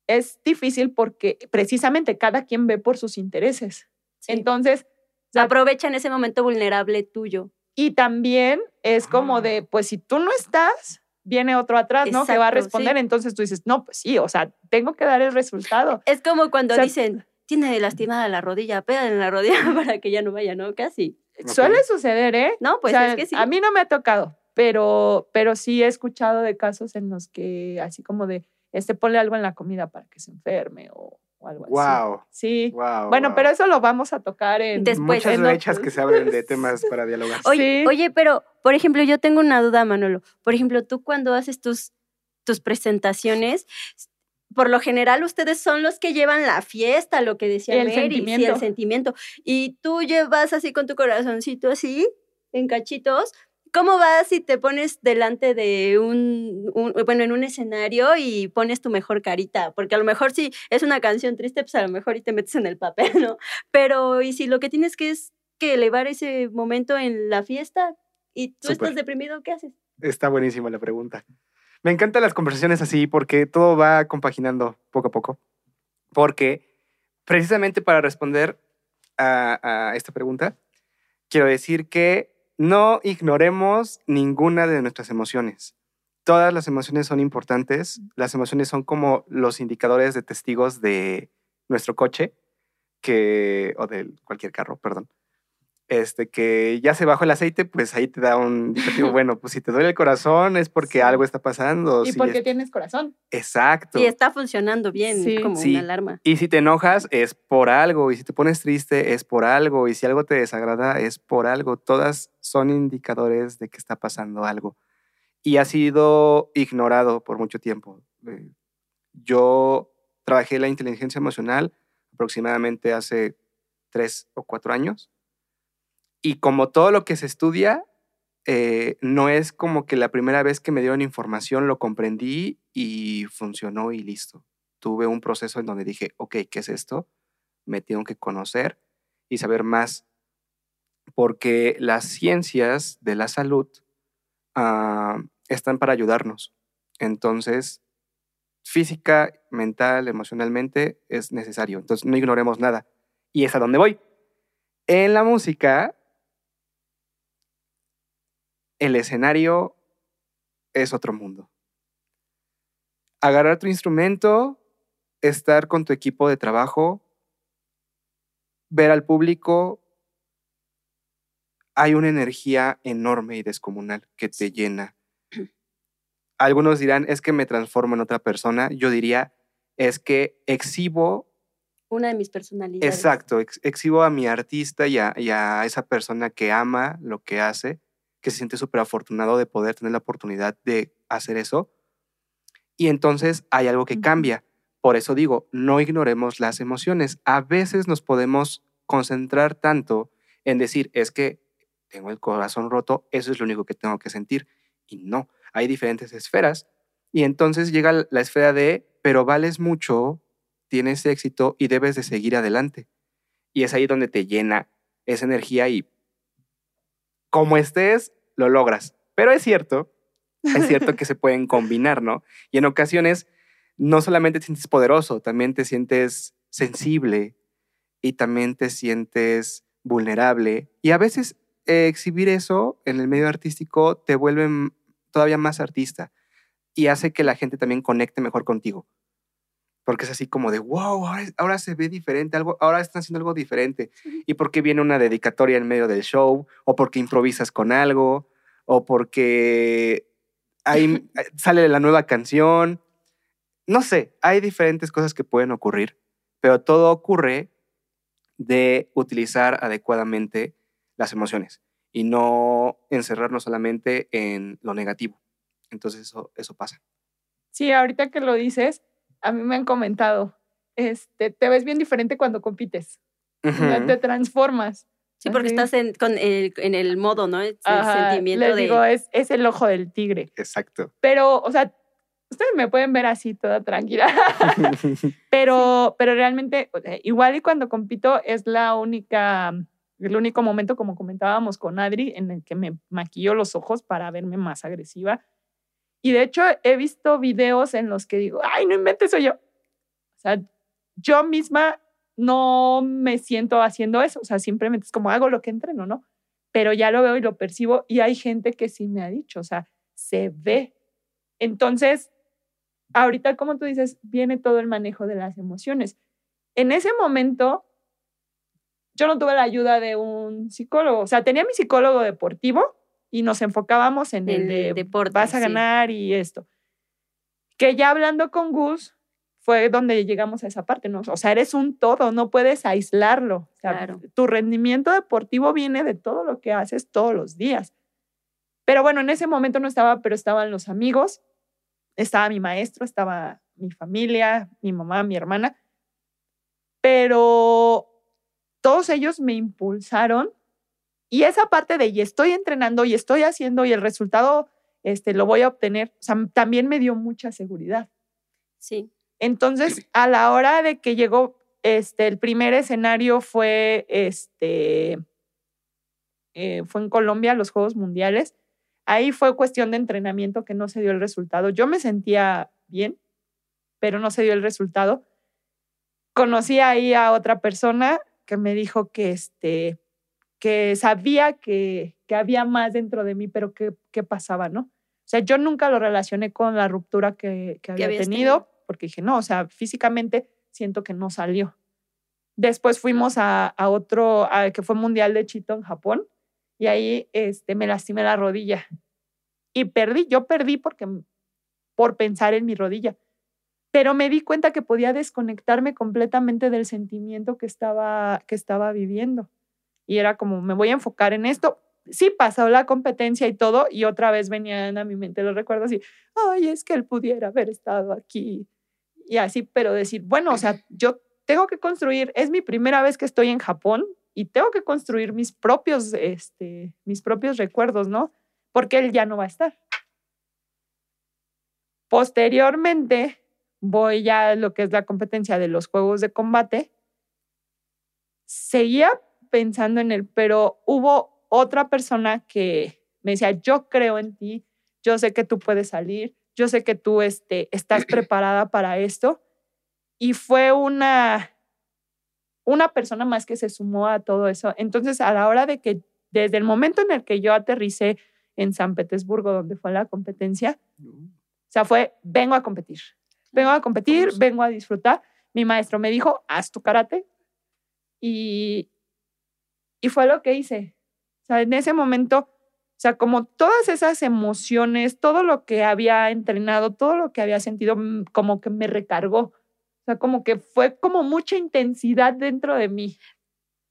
es difícil porque precisamente cada quien ve por sus intereses. Sí. Entonces, o sea, Aprovechan ese momento vulnerable tuyo. y también es como de, pues si tú no estás, viene otro atrás, ¿no? que va a sí. responder. Entonces tú dices, no, pues sí, o sea, tengo que dar el resultado. Es como cuando O sea, dicen, tiene lastimada la rodilla, pégale en la rodilla para que ya no vaya, ¿no? Casi. Suele suceder, ¿eh? No, pues O sea, es que sí. A mí no me ha tocado, pero, pero sí he escuchado de casos en los que así como de, este, ponle algo en la comida para que se enferme o, o algo así. Wow. Sí. Wow. bueno, wow. pero eso lo vamos a tocar en... Después, Muchas brechas que se abren de temas para dialogar. Oye, Sí. oye, pero, por ejemplo, yo tengo una duda, Manolo. Por ejemplo, tú cuando haces tus, tus presentaciones, por lo general ustedes son los que llevan la fiesta, lo que decía Y el Mary, sí, sentimiento. el sentimiento. Y tú llevas así con tu corazoncito así, en cachitos. ¿Cómo vas si te pones delante de un, un- bueno, en un escenario y pones tu mejor carita? Porque a lo mejor si es una canción triste, pues a lo mejor y te metes en el papel, ¿no? Pero y si lo que tienes que es que elevar ese momento en la fiesta y tú Súper. estás deprimido, ¿qué haces? Está buenísima la pregunta. Me encantan las conversaciones así porque todo va compaginando poco a poco. Porque precisamente para responder a, a esta pregunta, quiero decir que no ignoremos ninguna de nuestras emociones. Todas las emociones son importantes. Las emociones son como los indicadores de testigos de nuestro coche que, o de cualquier carro, perdón. Este, que ya se bajó el aceite, pues ahí te da un indicativo. bueno, pues si te duele el corazón es porque Sí. algo está pasando. Y si porque es- tienes corazón. Exacto. Y está funcionando bien, Sí. como Sí. una alarma. Y si te enojas es por algo, y si te pones triste es por algo, y si algo te desagrada es por algo. Todas son indicadores de que está pasando algo. Y ha sido ignorado por mucho tiempo. Eh, Yo trabajé la inteligencia emocional aproximadamente hace tres o cuatro años. Y como todo lo que se estudia, eh, no es como que la primera vez que me dieron información lo comprendí y funcionó y listo tuve un proceso en donde dije, ok, ¿qué es esto? Me tengo que conocer y saber más, porque las ciencias de la salud ah, están para ayudarnos. Entonces, física, mental, emocionalmente es necesario. Entonces, no ignoremos nada. Y es a donde voy. En la música, el escenario es otro mundo. Agarrar tu instrumento, estar con tu equipo de trabajo, ver al público, hay una energía enorme y descomunal que te llena. Algunos dirán, es que me transformo en otra persona. Yo diría, es que exhibo, Una de mis personalidades. exacto, ex- exhibo a mi artista y a, y a esa persona que ama lo que hace, que se siente súper afortunado de poder tener la oportunidad de hacer eso. Y entonces hay algo que cambia. Por eso digo, no ignoremos las emociones. A veces nos podemos concentrar tanto en decir, es que tengo el corazón roto, eso es lo único que tengo que sentir. Y no, hay diferentes esferas. Y entonces llega la esfera de, pero vales mucho, tienes éxito y debes de seguir adelante. Y es ahí donde te llena esa energía y como estés, lo logras. Pero es cierto, es cierto que se pueden combinar, ¿no? Y en ocasiones no solamente te sientes poderoso, también te sientes sensible y también te sientes vulnerable. Y a veces eh, exhibir eso en el medio artístico te vuelve todavía más artista y hace que la gente también conecte mejor contigo. Porque es así como de, wow, ahora, ahora se ve diferente, algo, ahora están haciendo algo diferente. Y porque viene una dedicatoria en medio del show, o porque improvisas con algo, o porque hay, sale la nueva canción. No sé, hay diferentes cosas que pueden ocurrir, pero todo ocurre de utilizar adecuadamente las emociones y no encerrarnos solamente en lo negativo. Entonces eso, eso pasa. Sí, ahorita que lo dices, a mí me han comentado, este, te ves bien diferente cuando compites. Te transformas. Sí, porque Así. estás en, con el, en el modo, ¿no? El Ajá, sentimiento les de... digo, es, es el ojo del tigre. Exacto. Pero, o sea, ustedes me pueden ver así toda tranquila. pero, pero realmente, o sea, igual y cuando compito es la única, el único momento, como comentábamos con Adri, en el que me maquillo los ojos para verme más agresiva. Y de hecho, he visto videos en los que digo, ay, no inventes, soy yo. O sea, yo misma no me siento haciendo eso. O sea, simplemente es como hago lo que entreno, ¿no? Pero ya lo veo y lo percibo. Y hay gente que sí me ha dicho, o sea, se ve. Entonces, ahorita, como tú dices, viene todo el manejo de las emociones. En ese momento, yo no tuve la ayuda de un psicólogo. O sea, tenía mi psicólogo deportivo y nos enfocábamos en el, El de deporte, vas a sí. ganar y esto. Que ya hablando con Gus, fue donde llegamos a esa parte, ¿no? O sea, eres un todo, no puedes aislarlo. O sea, Claro. Tu rendimiento deportivo viene de todo lo que haces todos los días. Pero bueno, en ese momento no estaba, pero estaban los amigos, estaba mi maestro, estaba mi familia, mi mamá, mi hermana. Pero todos ellos me impulsaron y esa parte de y estoy entrenando y estoy haciendo y el resultado este, lo voy a obtener, o sea, también me dio mucha seguridad. Sí. Entonces, a la hora de que llegó, este, el primer escenario fue, este, eh, fue en Colombia, los Juegos Mundiales. Ahí fue cuestión de entrenamiento que no se dio el resultado. Yo me sentía bien, pero no se dio el resultado. Conocí ahí a otra persona que me dijo que, este, que sabía que, que había más dentro de mí, pero que, que pasaba, ¿no? O sea, yo nunca lo relacioné con la ruptura que, que había tenido, tenido. porque dije, no, o sea, físicamente siento que no salió. Después fuimos a, a otro, a- que fue Mundial de Chito en Japón, y ahí este, me lastimé la rodilla. Y perdí, yo perdí porque, por pensar en mi rodilla. Pero me di cuenta que podía desconectarme completamente del sentimiento que estaba, que estaba viviendo. Y era como, me voy a enfocar en esto. Sí, pasó la competencia y todo, y otra vez venían a mi mente los recuerdos y, ay, es que él pudiera haber estado aquí. Y así, pero decir, bueno, o sea, yo tengo que construir, es mi primera vez que estoy en Japón y tengo que construir mis propios, este, mis propios recuerdos, ¿no? Porque él ya no va a estar. Posteriormente, voy ya a lo que es la competencia de los juegos de combate. Seguía pensando en él, pero hubo otra persona que me decía, yo creo en ti, yo sé que tú puedes salir, yo sé que tú este, estás preparada para esto. Y fue una, una persona más que se sumó a todo eso. Entonces, a la hora de que, desde el momento en el que yo aterricé en San Petersburgo, donde fue la competencia, o sea, fue, vengo a competir, vengo a competir, vengo a disfrutar. Mi maestro me dijo, haz tu karate. Y, y fue lo que hice. O sea, en ese momento, o sea, como todas esas emociones, todo lo que había entrenado, todo lo que había sentido, mm, como que me recargó. O sea, como que fue como mucha intensidad dentro de mí.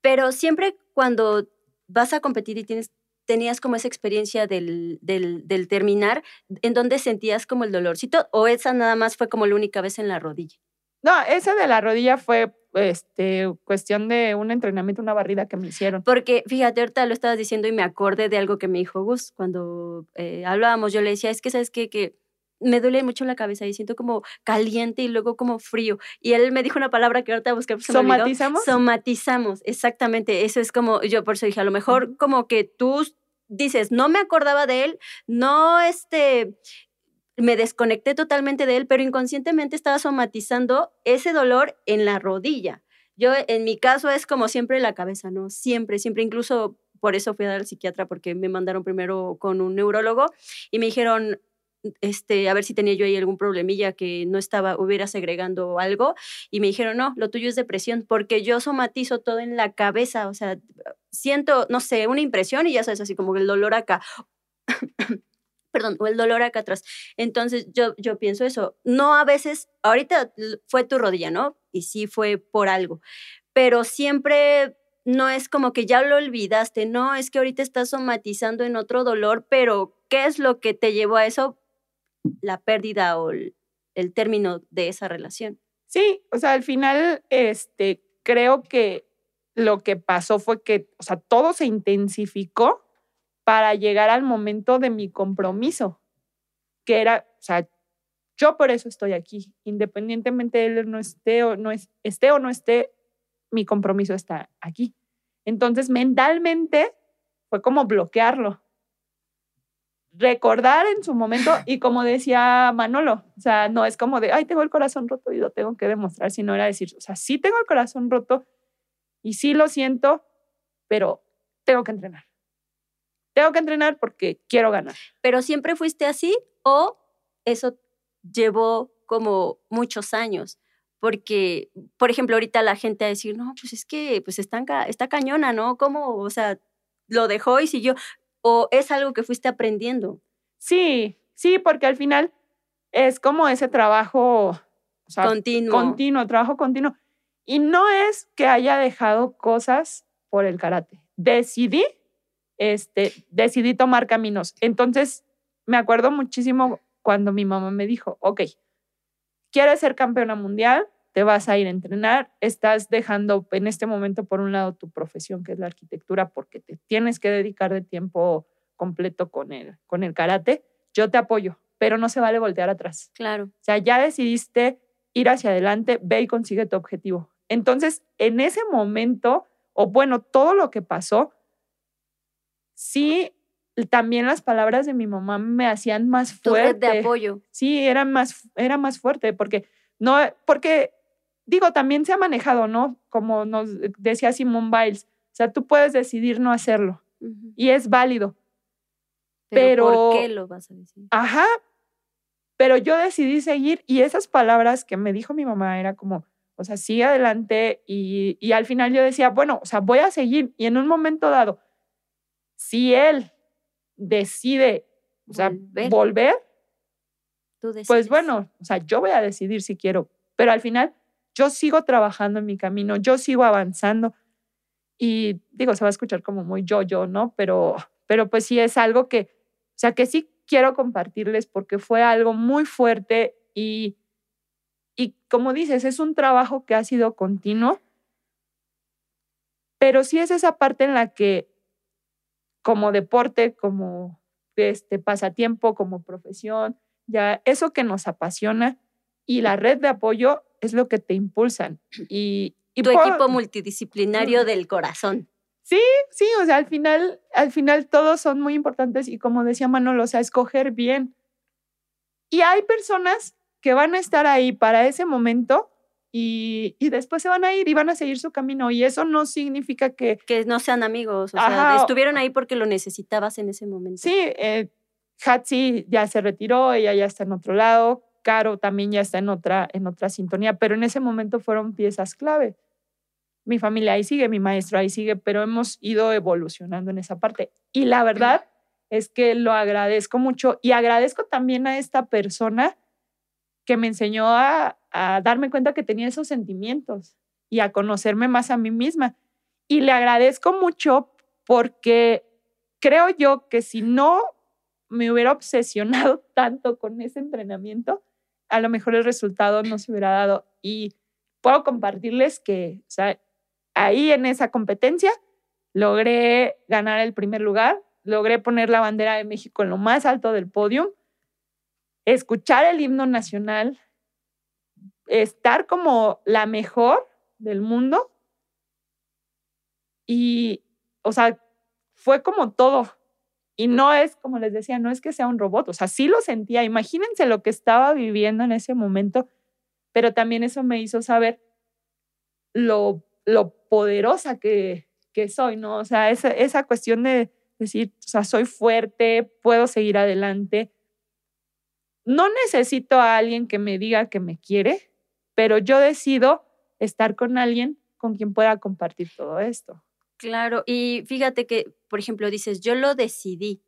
Pero siempre cuando vas a competir y tienes, tenías como esa experiencia del, del, del terminar, ¿en dónde sentías como el dolorcito? ¿O esa nada más fue como la única vez en la rodilla? No, esa de la rodilla fue este, cuestión de un entrenamiento, una barrida que me hicieron. Porque fíjate, ahorita lo estabas diciendo y me acordé de algo que me dijo Gus cuando eh, hablábamos. Yo le decía, es que sabes qué? que me duele mucho la cabeza y siento como caliente y luego como frío. Y él me dijo una palabra que ahorita olvidó. ¿Somatizamos? Somatizamos, exactamente. Eso es como, yo por eso dije, a lo mejor como que tú dices, no me acordaba de él, no este, me desconecté totalmente de él, pero inconscientemente estaba somatizando ese dolor en la rodilla. Yo, en mi caso, es como siempre la cabeza, ¿no? Siempre, siempre, incluso por eso fui a dar al psiquiatra, porque me mandaron primero con un neurólogo y me dijeron, este, a ver si tenía yo ahí algún problemilla que no estaba, hubiera segregando algo. Y me dijeron, no, lo tuyo es depresión, porque yo somatizo todo en la cabeza, o sea, siento, no sé, una impresión y ya sabes, así como el dolor acá. Perdón, o el dolor acá atrás. Entonces yo, yo pienso eso. No a veces, ahorita fue tu rodilla, ¿no? Y sí fue por algo, pero siempre no es como que ya lo olvidaste, no, es que ahorita estás somatizando en otro dolor, pero ¿qué es lo que te llevó a eso? la pérdida o el, el término de esa relación. Sí, o sea, al final, este, creo que lo que pasó fue que, o sea, todo se intensificó para llegar al momento de mi compromiso, que era, o sea, yo por eso estoy aquí, independientemente de él no esté o no esté o no esté, mi compromiso está aquí. Entonces, mentalmente fue como bloquearlo. Recordar en su momento, y como decía Manolo, o sea, no es como de, ay, tengo el corazón roto y lo tengo que demostrar, sino era decir, o sea, sí tengo el corazón roto y sí lo siento, pero tengo que entrenar. Tengo que entrenar porque quiero ganar. ¿Pero siempre fuiste así o eso llevó como muchos años? Porque, por ejemplo, ahorita la gente va a decir, no, pues es que pues está, está cañona, ¿no? ¿Cómo? O sea, lo dejó y siguió. ¿O es algo que fuiste aprendiendo? Sí, sí, porque al final es como ese trabajo continuo. Continuo, trabajo continuo. Y no es que haya dejado cosas por el karate. Decidí este, decidí tomar caminos. Entonces, me acuerdo muchísimo cuando mi mamá me dijo, ok, quieres ser campeona mundial, te vas a ir a entrenar, estás dejando en este momento por un lado tu profesión, que es la arquitectura, porque te tienes que dedicar de tiempo completo con el, con el karate, yo te apoyo, pero no se vale voltear atrás. Claro. O sea, ya decidiste ir hacia adelante, ve y consigue tu objetivo. Entonces, en ese momento, o bueno, todo lo que pasó, sí, también las palabras de mi mamá me hacían más fuerte. de apoyo. Sí, era más, era más fuerte porque no, porque digo, también se ha manejado, ¿no? Como nos decía Simone Biles, o sea, tú puedes decidir no hacerlo y es válido. Pero, ¿por qué lo vas a decir? Ajá, pero yo decidí seguir y esas palabras que me dijo mi mamá era como, o sea, sigue adelante y, y al final yo decía, bueno, o sea, voy a seguir y en un momento dado, si él decide volver, pues bueno, o sea, yo voy a decidir si quiero, pero al final yo sigo trabajando en mi camino, yo sigo avanzando y digo, se va a escuchar como muy yo-yo, ¿no? Pero, pero pues sí es algo que, o sea, que sí quiero compartirles porque fue algo muy fuerte y, y como dices, es un trabajo que ha sido continuo, pero sí es esa parte en la que como deporte, como este pasatiempo, como profesión, ya eso que nos apasiona y la red de apoyo es lo que te impulsan. Y, tu equipo multidisciplinario del corazón. Sí, sí, o sea, al final, al final todos son muy importantes y como decía Manolo, o sea, escoger bien. Y hay personas que van a estar ahí para ese momento y, después se van a ir y van a seguir su camino. Y eso no significa que... Que no sean amigos, o sea, estuvieron ahí porque lo necesitabas en ese momento. Sí, eh, Hatsi ya se retiró, ella ya está en otro lado, Caro también ya está en otra, en otra sintonía, pero en ese momento fueron piezas clave. Mi familia ahí sigue, mi maestro ahí sigue, pero hemos ido evolucionando en esa parte. Y la verdad es que lo agradezco mucho y agradezco también a esta persona que me enseñó a, a darme cuenta que tenía esos sentimientos y a conocerme más a mí misma. Y le agradezco mucho porque creo yo que si no me hubiera obsesionado tanto con ese entrenamiento, a lo mejor el resultado no se hubiera dado. Y puedo compartirles que ahí en esa competencia logré ganar el primer lugar, logré poner la bandera de México en lo más alto del podio escuchar el himno nacional, estar como la mejor del mundo y, o sea, fue como todo. Y no es, como les decía, no es que sea un robot, o sea, sí lo sentía. Imagínense lo que estaba viviendo en ese momento, pero también eso me hizo saber lo, lo poderosa que, que soy, ¿no? O sea, esa, esa cuestión de decir, o sea, soy fuerte, puedo seguir adelante, no necesito a alguien que me diga que me quiere, pero yo decido estar con alguien con quien pueda compartir todo esto. Claro, y fíjate que, por ejemplo, dices, yo lo decidí,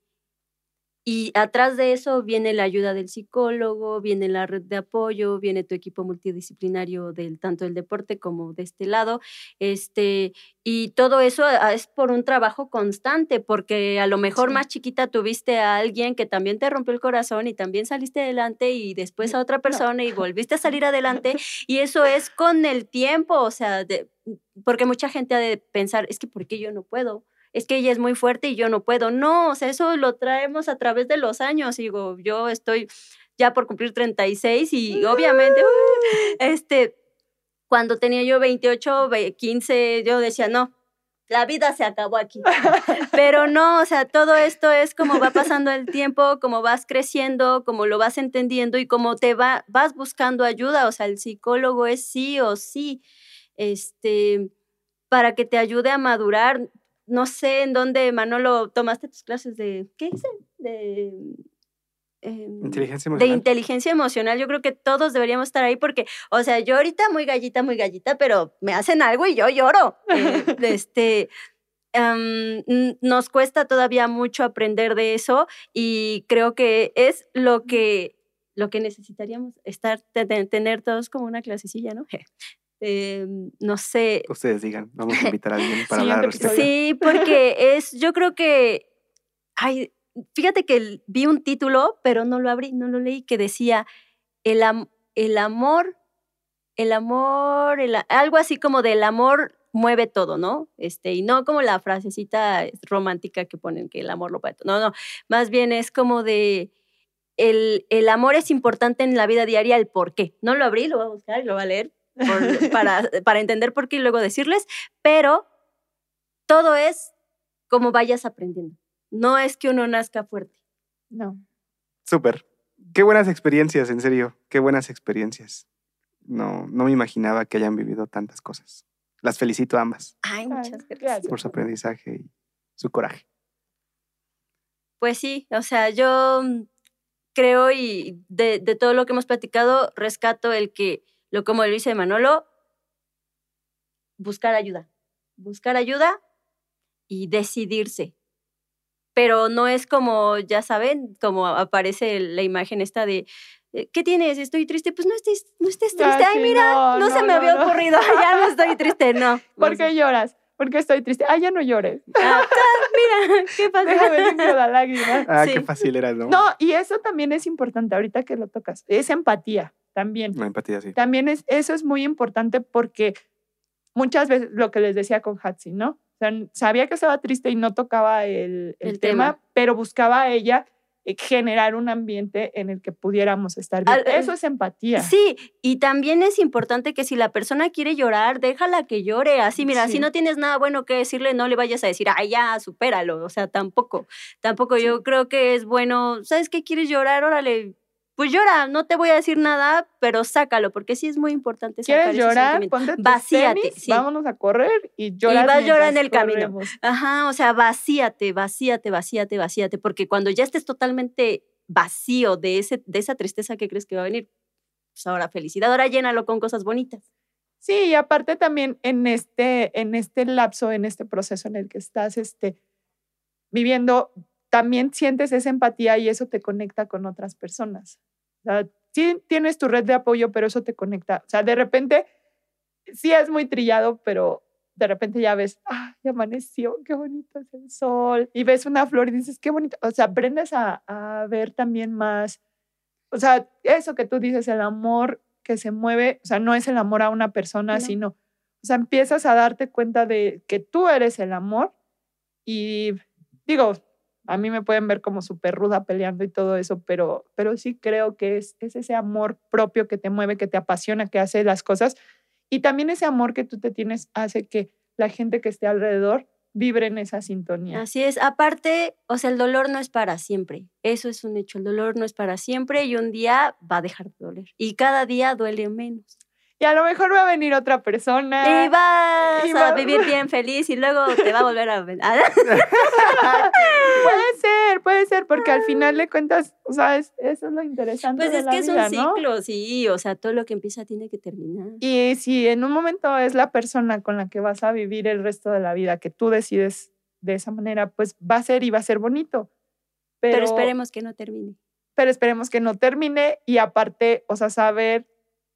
Y atrás de eso viene la ayuda del psicólogo, viene la red de apoyo, viene tu equipo multidisciplinario del tanto del deporte como de este lado. Este, y todo eso ah, es por un trabajo constante, porque a lo mejor más chiquita tuviste a alguien que también te rompió el corazón y también saliste adelante y después a otra persona y volviste a salir adelante. Y eso es con el tiempo, o sea, porque mucha gente ha de pensar, es que ¿por qué yo no puedo? Es que ella es muy fuerte y yo no puedo. No, o sea, eso lo traemos a través de los años. Digo, yo estoy ya por cumplir 36 y obviamente, este, cuando tenía yo 28, 15, yo decía, no, la vida se acabó aquí. Pero no, o sea, todo esto es como va pasando el tiempo, como vas creciendo, como lo vas entendiendo y como te va, vas buscando ayuda. O sea, el psicólogo es sí o sí, este, para que te ayude a madurar no sé en dónde, Manolo, tomaste tus clases de, ¿qué dice? De... Em, inteligencia emocional. De inteligencia emocional. Yo creo que todos deberíamos estar ahí porque, o sea, yo ahorita muy gallita, muy gallita, pero me hacen algo y yo lloro. Eh, este, em, nos cuesta todavía mucho aprender de eso y creo que es lo que, lo que necesitaríamos estar, tener todos como una clasecilla, ¿no? Eh, no sé. Ustedes digan, vamos a invitar a alguien para hablar. Sí, porque es, yo creo que, ay, fíjate que vi un título, pero no lo abrí, no lo leí, que decía, el, el amor, el amor, algo así como del amor mueve todo, ¿no? Este, y no como la frasecita romántica que ponen que el amor lo puede todo. No, no, más bien es como de el, el amor es importante en la vida diaria, el por qué. No lo abrí, lo voy a buscar y lo voy a leer, para, para entender por qué y luego decirles, pero todo es como vayas aprendiendo. No es que uno nazca fuerte. No. Súper. Qué buenas experiencias, en serio. Qué buenas experiencias. No, no me imaginaba que hayan vivido tantas cosas. Las felicito a ambas. Ay, muchas gracias. Por su aprendizaje y su coraje. Pues sí, o sea, yo creo y de, de todo lo que hemos platicado, rescato el que lo como lo dice Manolo, buscar ayuda, buscar ayuda y decidirse. Pero no es como, ya saben, como aparece la imagen esta de, eh, ¿qué tienes? Estoy triste. Pues no estés, no estés triste. Ay, mira, no, se me había ocurrido. ya no estoy triste, no. ¿Por qué lloras? Porque estoy triste. Ah, ya no llores. Ah, mira, qué fácil. Déjame la lágrima. Ah, qué fácil era, ¿no? No, y eso también es importante ahorita que lo tocas. Es empatía también. La empatía, sí. También es, eso es muy importante porque muchas veces, lo que les decía con Hatsi, ¿no? O sea, sabía que estaba triste y no tocaba el, el, tema, pero buscaba a ella eh, generar un ambiente en el que pudiéramos estar bien. Eso es empatía. Sí, y también es importante que si la persona quiere llorar, déjala que llore. Así, mira, si no tienes nada bueno que decirle, no le vayas a decir, ay, ya, supéralo. O sea, tampoco, tampoco. Yo creo que es bueno, ¿sabes qué quieres llorar? Órale, pues llora, no te voy a decir nada, pero sácalo, porque sí es muy importante sacar ¿Quieres llorar? Ponte vacíate. Vámonos a correr y llora. Y vas a llorar en el camino. Ajá, o sea, vacíate, vacíate, vacíate, vacíate, porque cuando ya estés totalmente vacío de, ese, de esa tristeza que crees que va a venir, pues ahora felicidad, ahora llénalo con cosas bonitas. Sí, y aparte también en este, en este lapso, en este proceso en el que estás este, viviendo, también sientes esa empatía y eso te conecta con otras personas. Sea, sí tienes tu red de apoyo, pero eso te conecta. O sea, de repente, sí es muy trillado, pero de repente ya ves, ah, ya amaneció, qué bonito es el sol. Y ves una flor y dices, qué bonito. O sea, aprendes a, a ver también más. O sea, eso que tú dices, el amor que se mueve, o sea, no es el amor a una persona, sino, o sea, empiezas a darte cuenta de que tú eres el amor y digo, a mí me pueden ver como súper ruda peleando y todo eso, pero, pero sí creo que es, es ese amor propio que te mueve, que te apasiona, que hace las cosas. Y también ese amor que tú te tienes hace que la gente que esté alrededor vibre en esa sintonía. Así es. Aparte, o sea, el dolor no es para siempre. Eso es un hecho. El dolor no es para siempre y un día va a dejar de doler. Y cada día duele menos y a lo mejor va a venir otra persona. Y vas a vivir bien feliz y luego te va a volver a... puede ser, puede ser, porque al final le cuentas, o sea, eso es lo interesante. Pues es que es un ciclo, sí, o sea, todo lo que empieza tiene que terminar. Y si en un momento es la persona con la que vas a vivir el resto de la vida, que tú decides de esa manera, pues va a ser y va a ser bonito. Pero, Pero esperemos que no termine. pero esperemos que no termine y aparte, o sea, saber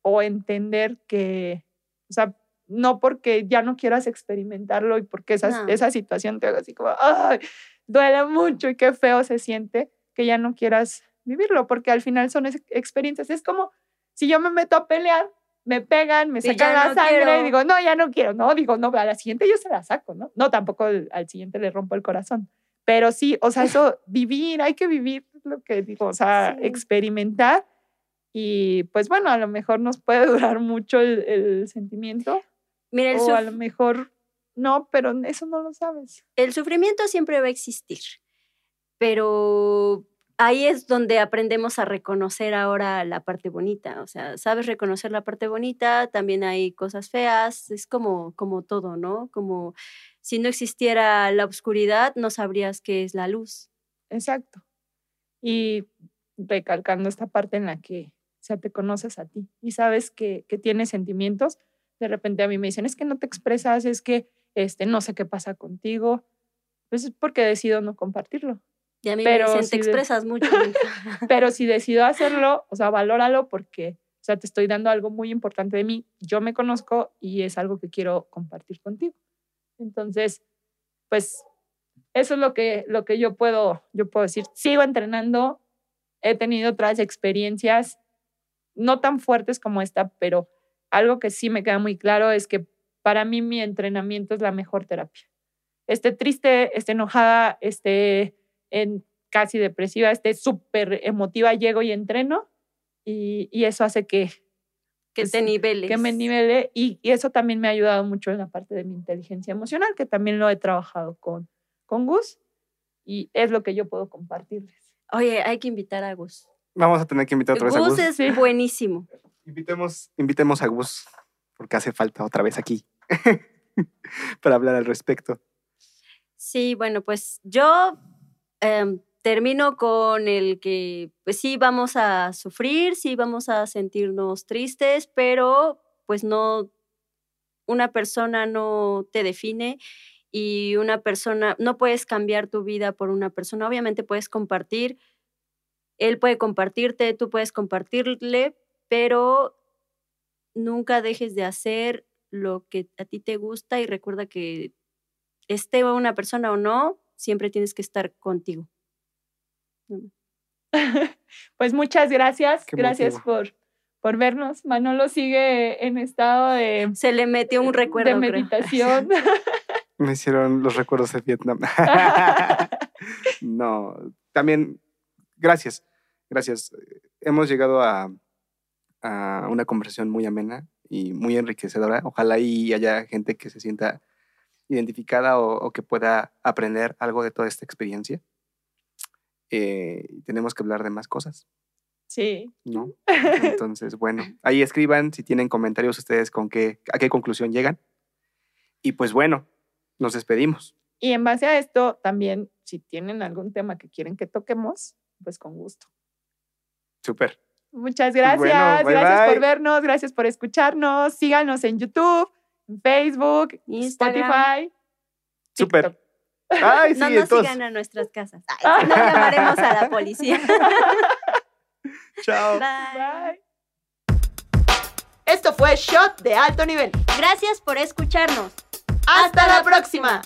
o entender que, o sea, no porque ya no quieras experimentarlo y porque esa, No. esa situación te haga así como, ay, duele mucho y qué feo se siente, que ya no quieras vivirlo, porque al final son ex- experiencias. Es como si yo me meto a pelear, me pegan, me sacan la no sangre quiero. y digo, no, ya no quiero, no, digo, no, a la siguiente yo se la saco, ¿no? No, tampoco al al siguiente le rompo el corazón. Pero sí, o sea, eso, vivir, hay que vivir es lo que digo, o sea, Sí. experimentar y pues bueno, a lo mejor nos puede durar mucho el, el sentimiento Mira, el, o a lo mejor no, pero eso no lo sabes. el sufrimiento siempre va a existir, pero ahí es donde aprendemos a reconocer ahora la parte bonita. O sea, sabes reconocer la parte bonita, también hay cosas feas, es como, como todo, ¿no? Como si no existiera la oscuridad, no sabrías qué es la luz. Exacto. Y recalcando esta parte en la que o sea, te conoces a ti y sabes que, que tienes sentimientos, de repente a mí me dicen, es que no te expresas, es que este, no sé qué pasa contigo, pues es porque decido no compartirlo. Y a mí Pero me dicen, sí te expresas mucho. mija". Pero si decido hacerlo, o sea, valóralo porque, o sea, te estoy dando algo muy importante de mí, yo me conozco y es algo que quiero compartir contigo. Entonces, pues eso es lo que, lo que yo, puedo, yo puedo decir. Sigo entrenando, he tenido otras experiencias, no tan fuertes como esta, pero algo que sí me queda muy claro es que para mí mi entrenamiento es la mejor terapia. Esté triste, esté enojada, esté en casi depresiva, esté súper emotiva, llego y entreno y, y eso hace que, que Pues te niveles. que me nivele y, y eso también me ha ayudado mucho en la parte de mi inteligencia emocional, que también lo he trabajado con, con Gus y es lo que yo puedo compartirles. Oye, hay que invitar a Gus. Vamos a tener que invitar otra vez a Gus Gus. es buenísimo. Invitemos, invitemos a Gus, porque hace falta otra vez aquí para hablar al respecto. Sí, bueno, pues yo em, termino con el que, pues sí, vamos a sufrir, sí, vamos a sentirnos tristes, pero pues no, una persona no te define y una persona, no puedes cambiar tu vida por una persona, obviamente puedes compartir, él puede compartirte, tú puedes compartirle, pero nunca dejes de hacer lo que a ti te gusta y recuerda que esté una persona o no, siempre tienes que estar contigo. Pues muchas gracias, Qué gracias por, por vernos. Manolo sigue en estado de, Se le metió un recuerdo. de creo. meditación. Me hicieron los recuerdos de Vietnam. no, también, gracias, gracias. Hemos llegado a, a una conversación muy amena y muy enriquecedora. Ojalá y haya gente que se sienta identificada o, o que pueda aprender algo de toda esta experiencia. Eh, tenemos que hablar de más cosas, Sí, ¿no? Entonces, bueno, ahí escriban si tienen comentarios ustedes con qué, a qué conclusión llegan. Y pues bueno, nos despedimos. y en base a esto también, si tienen algún tema que quieren que toquemos, pues con gusto. Súper. Muchas gracias, Bueno, bye, gracias bye. por vernos, gracias por escucharnos. Síganos en YouTube, en Facebook, Instagram. Spotify. Súper. Ay, sí, no nos entonces. sigan a nuestras casas. Ay, no llamaremos a la policía. Chao. Bye. Bye. Esto fue Shot de alto nivel. Gracias por escucharnos. Hasta la próxima.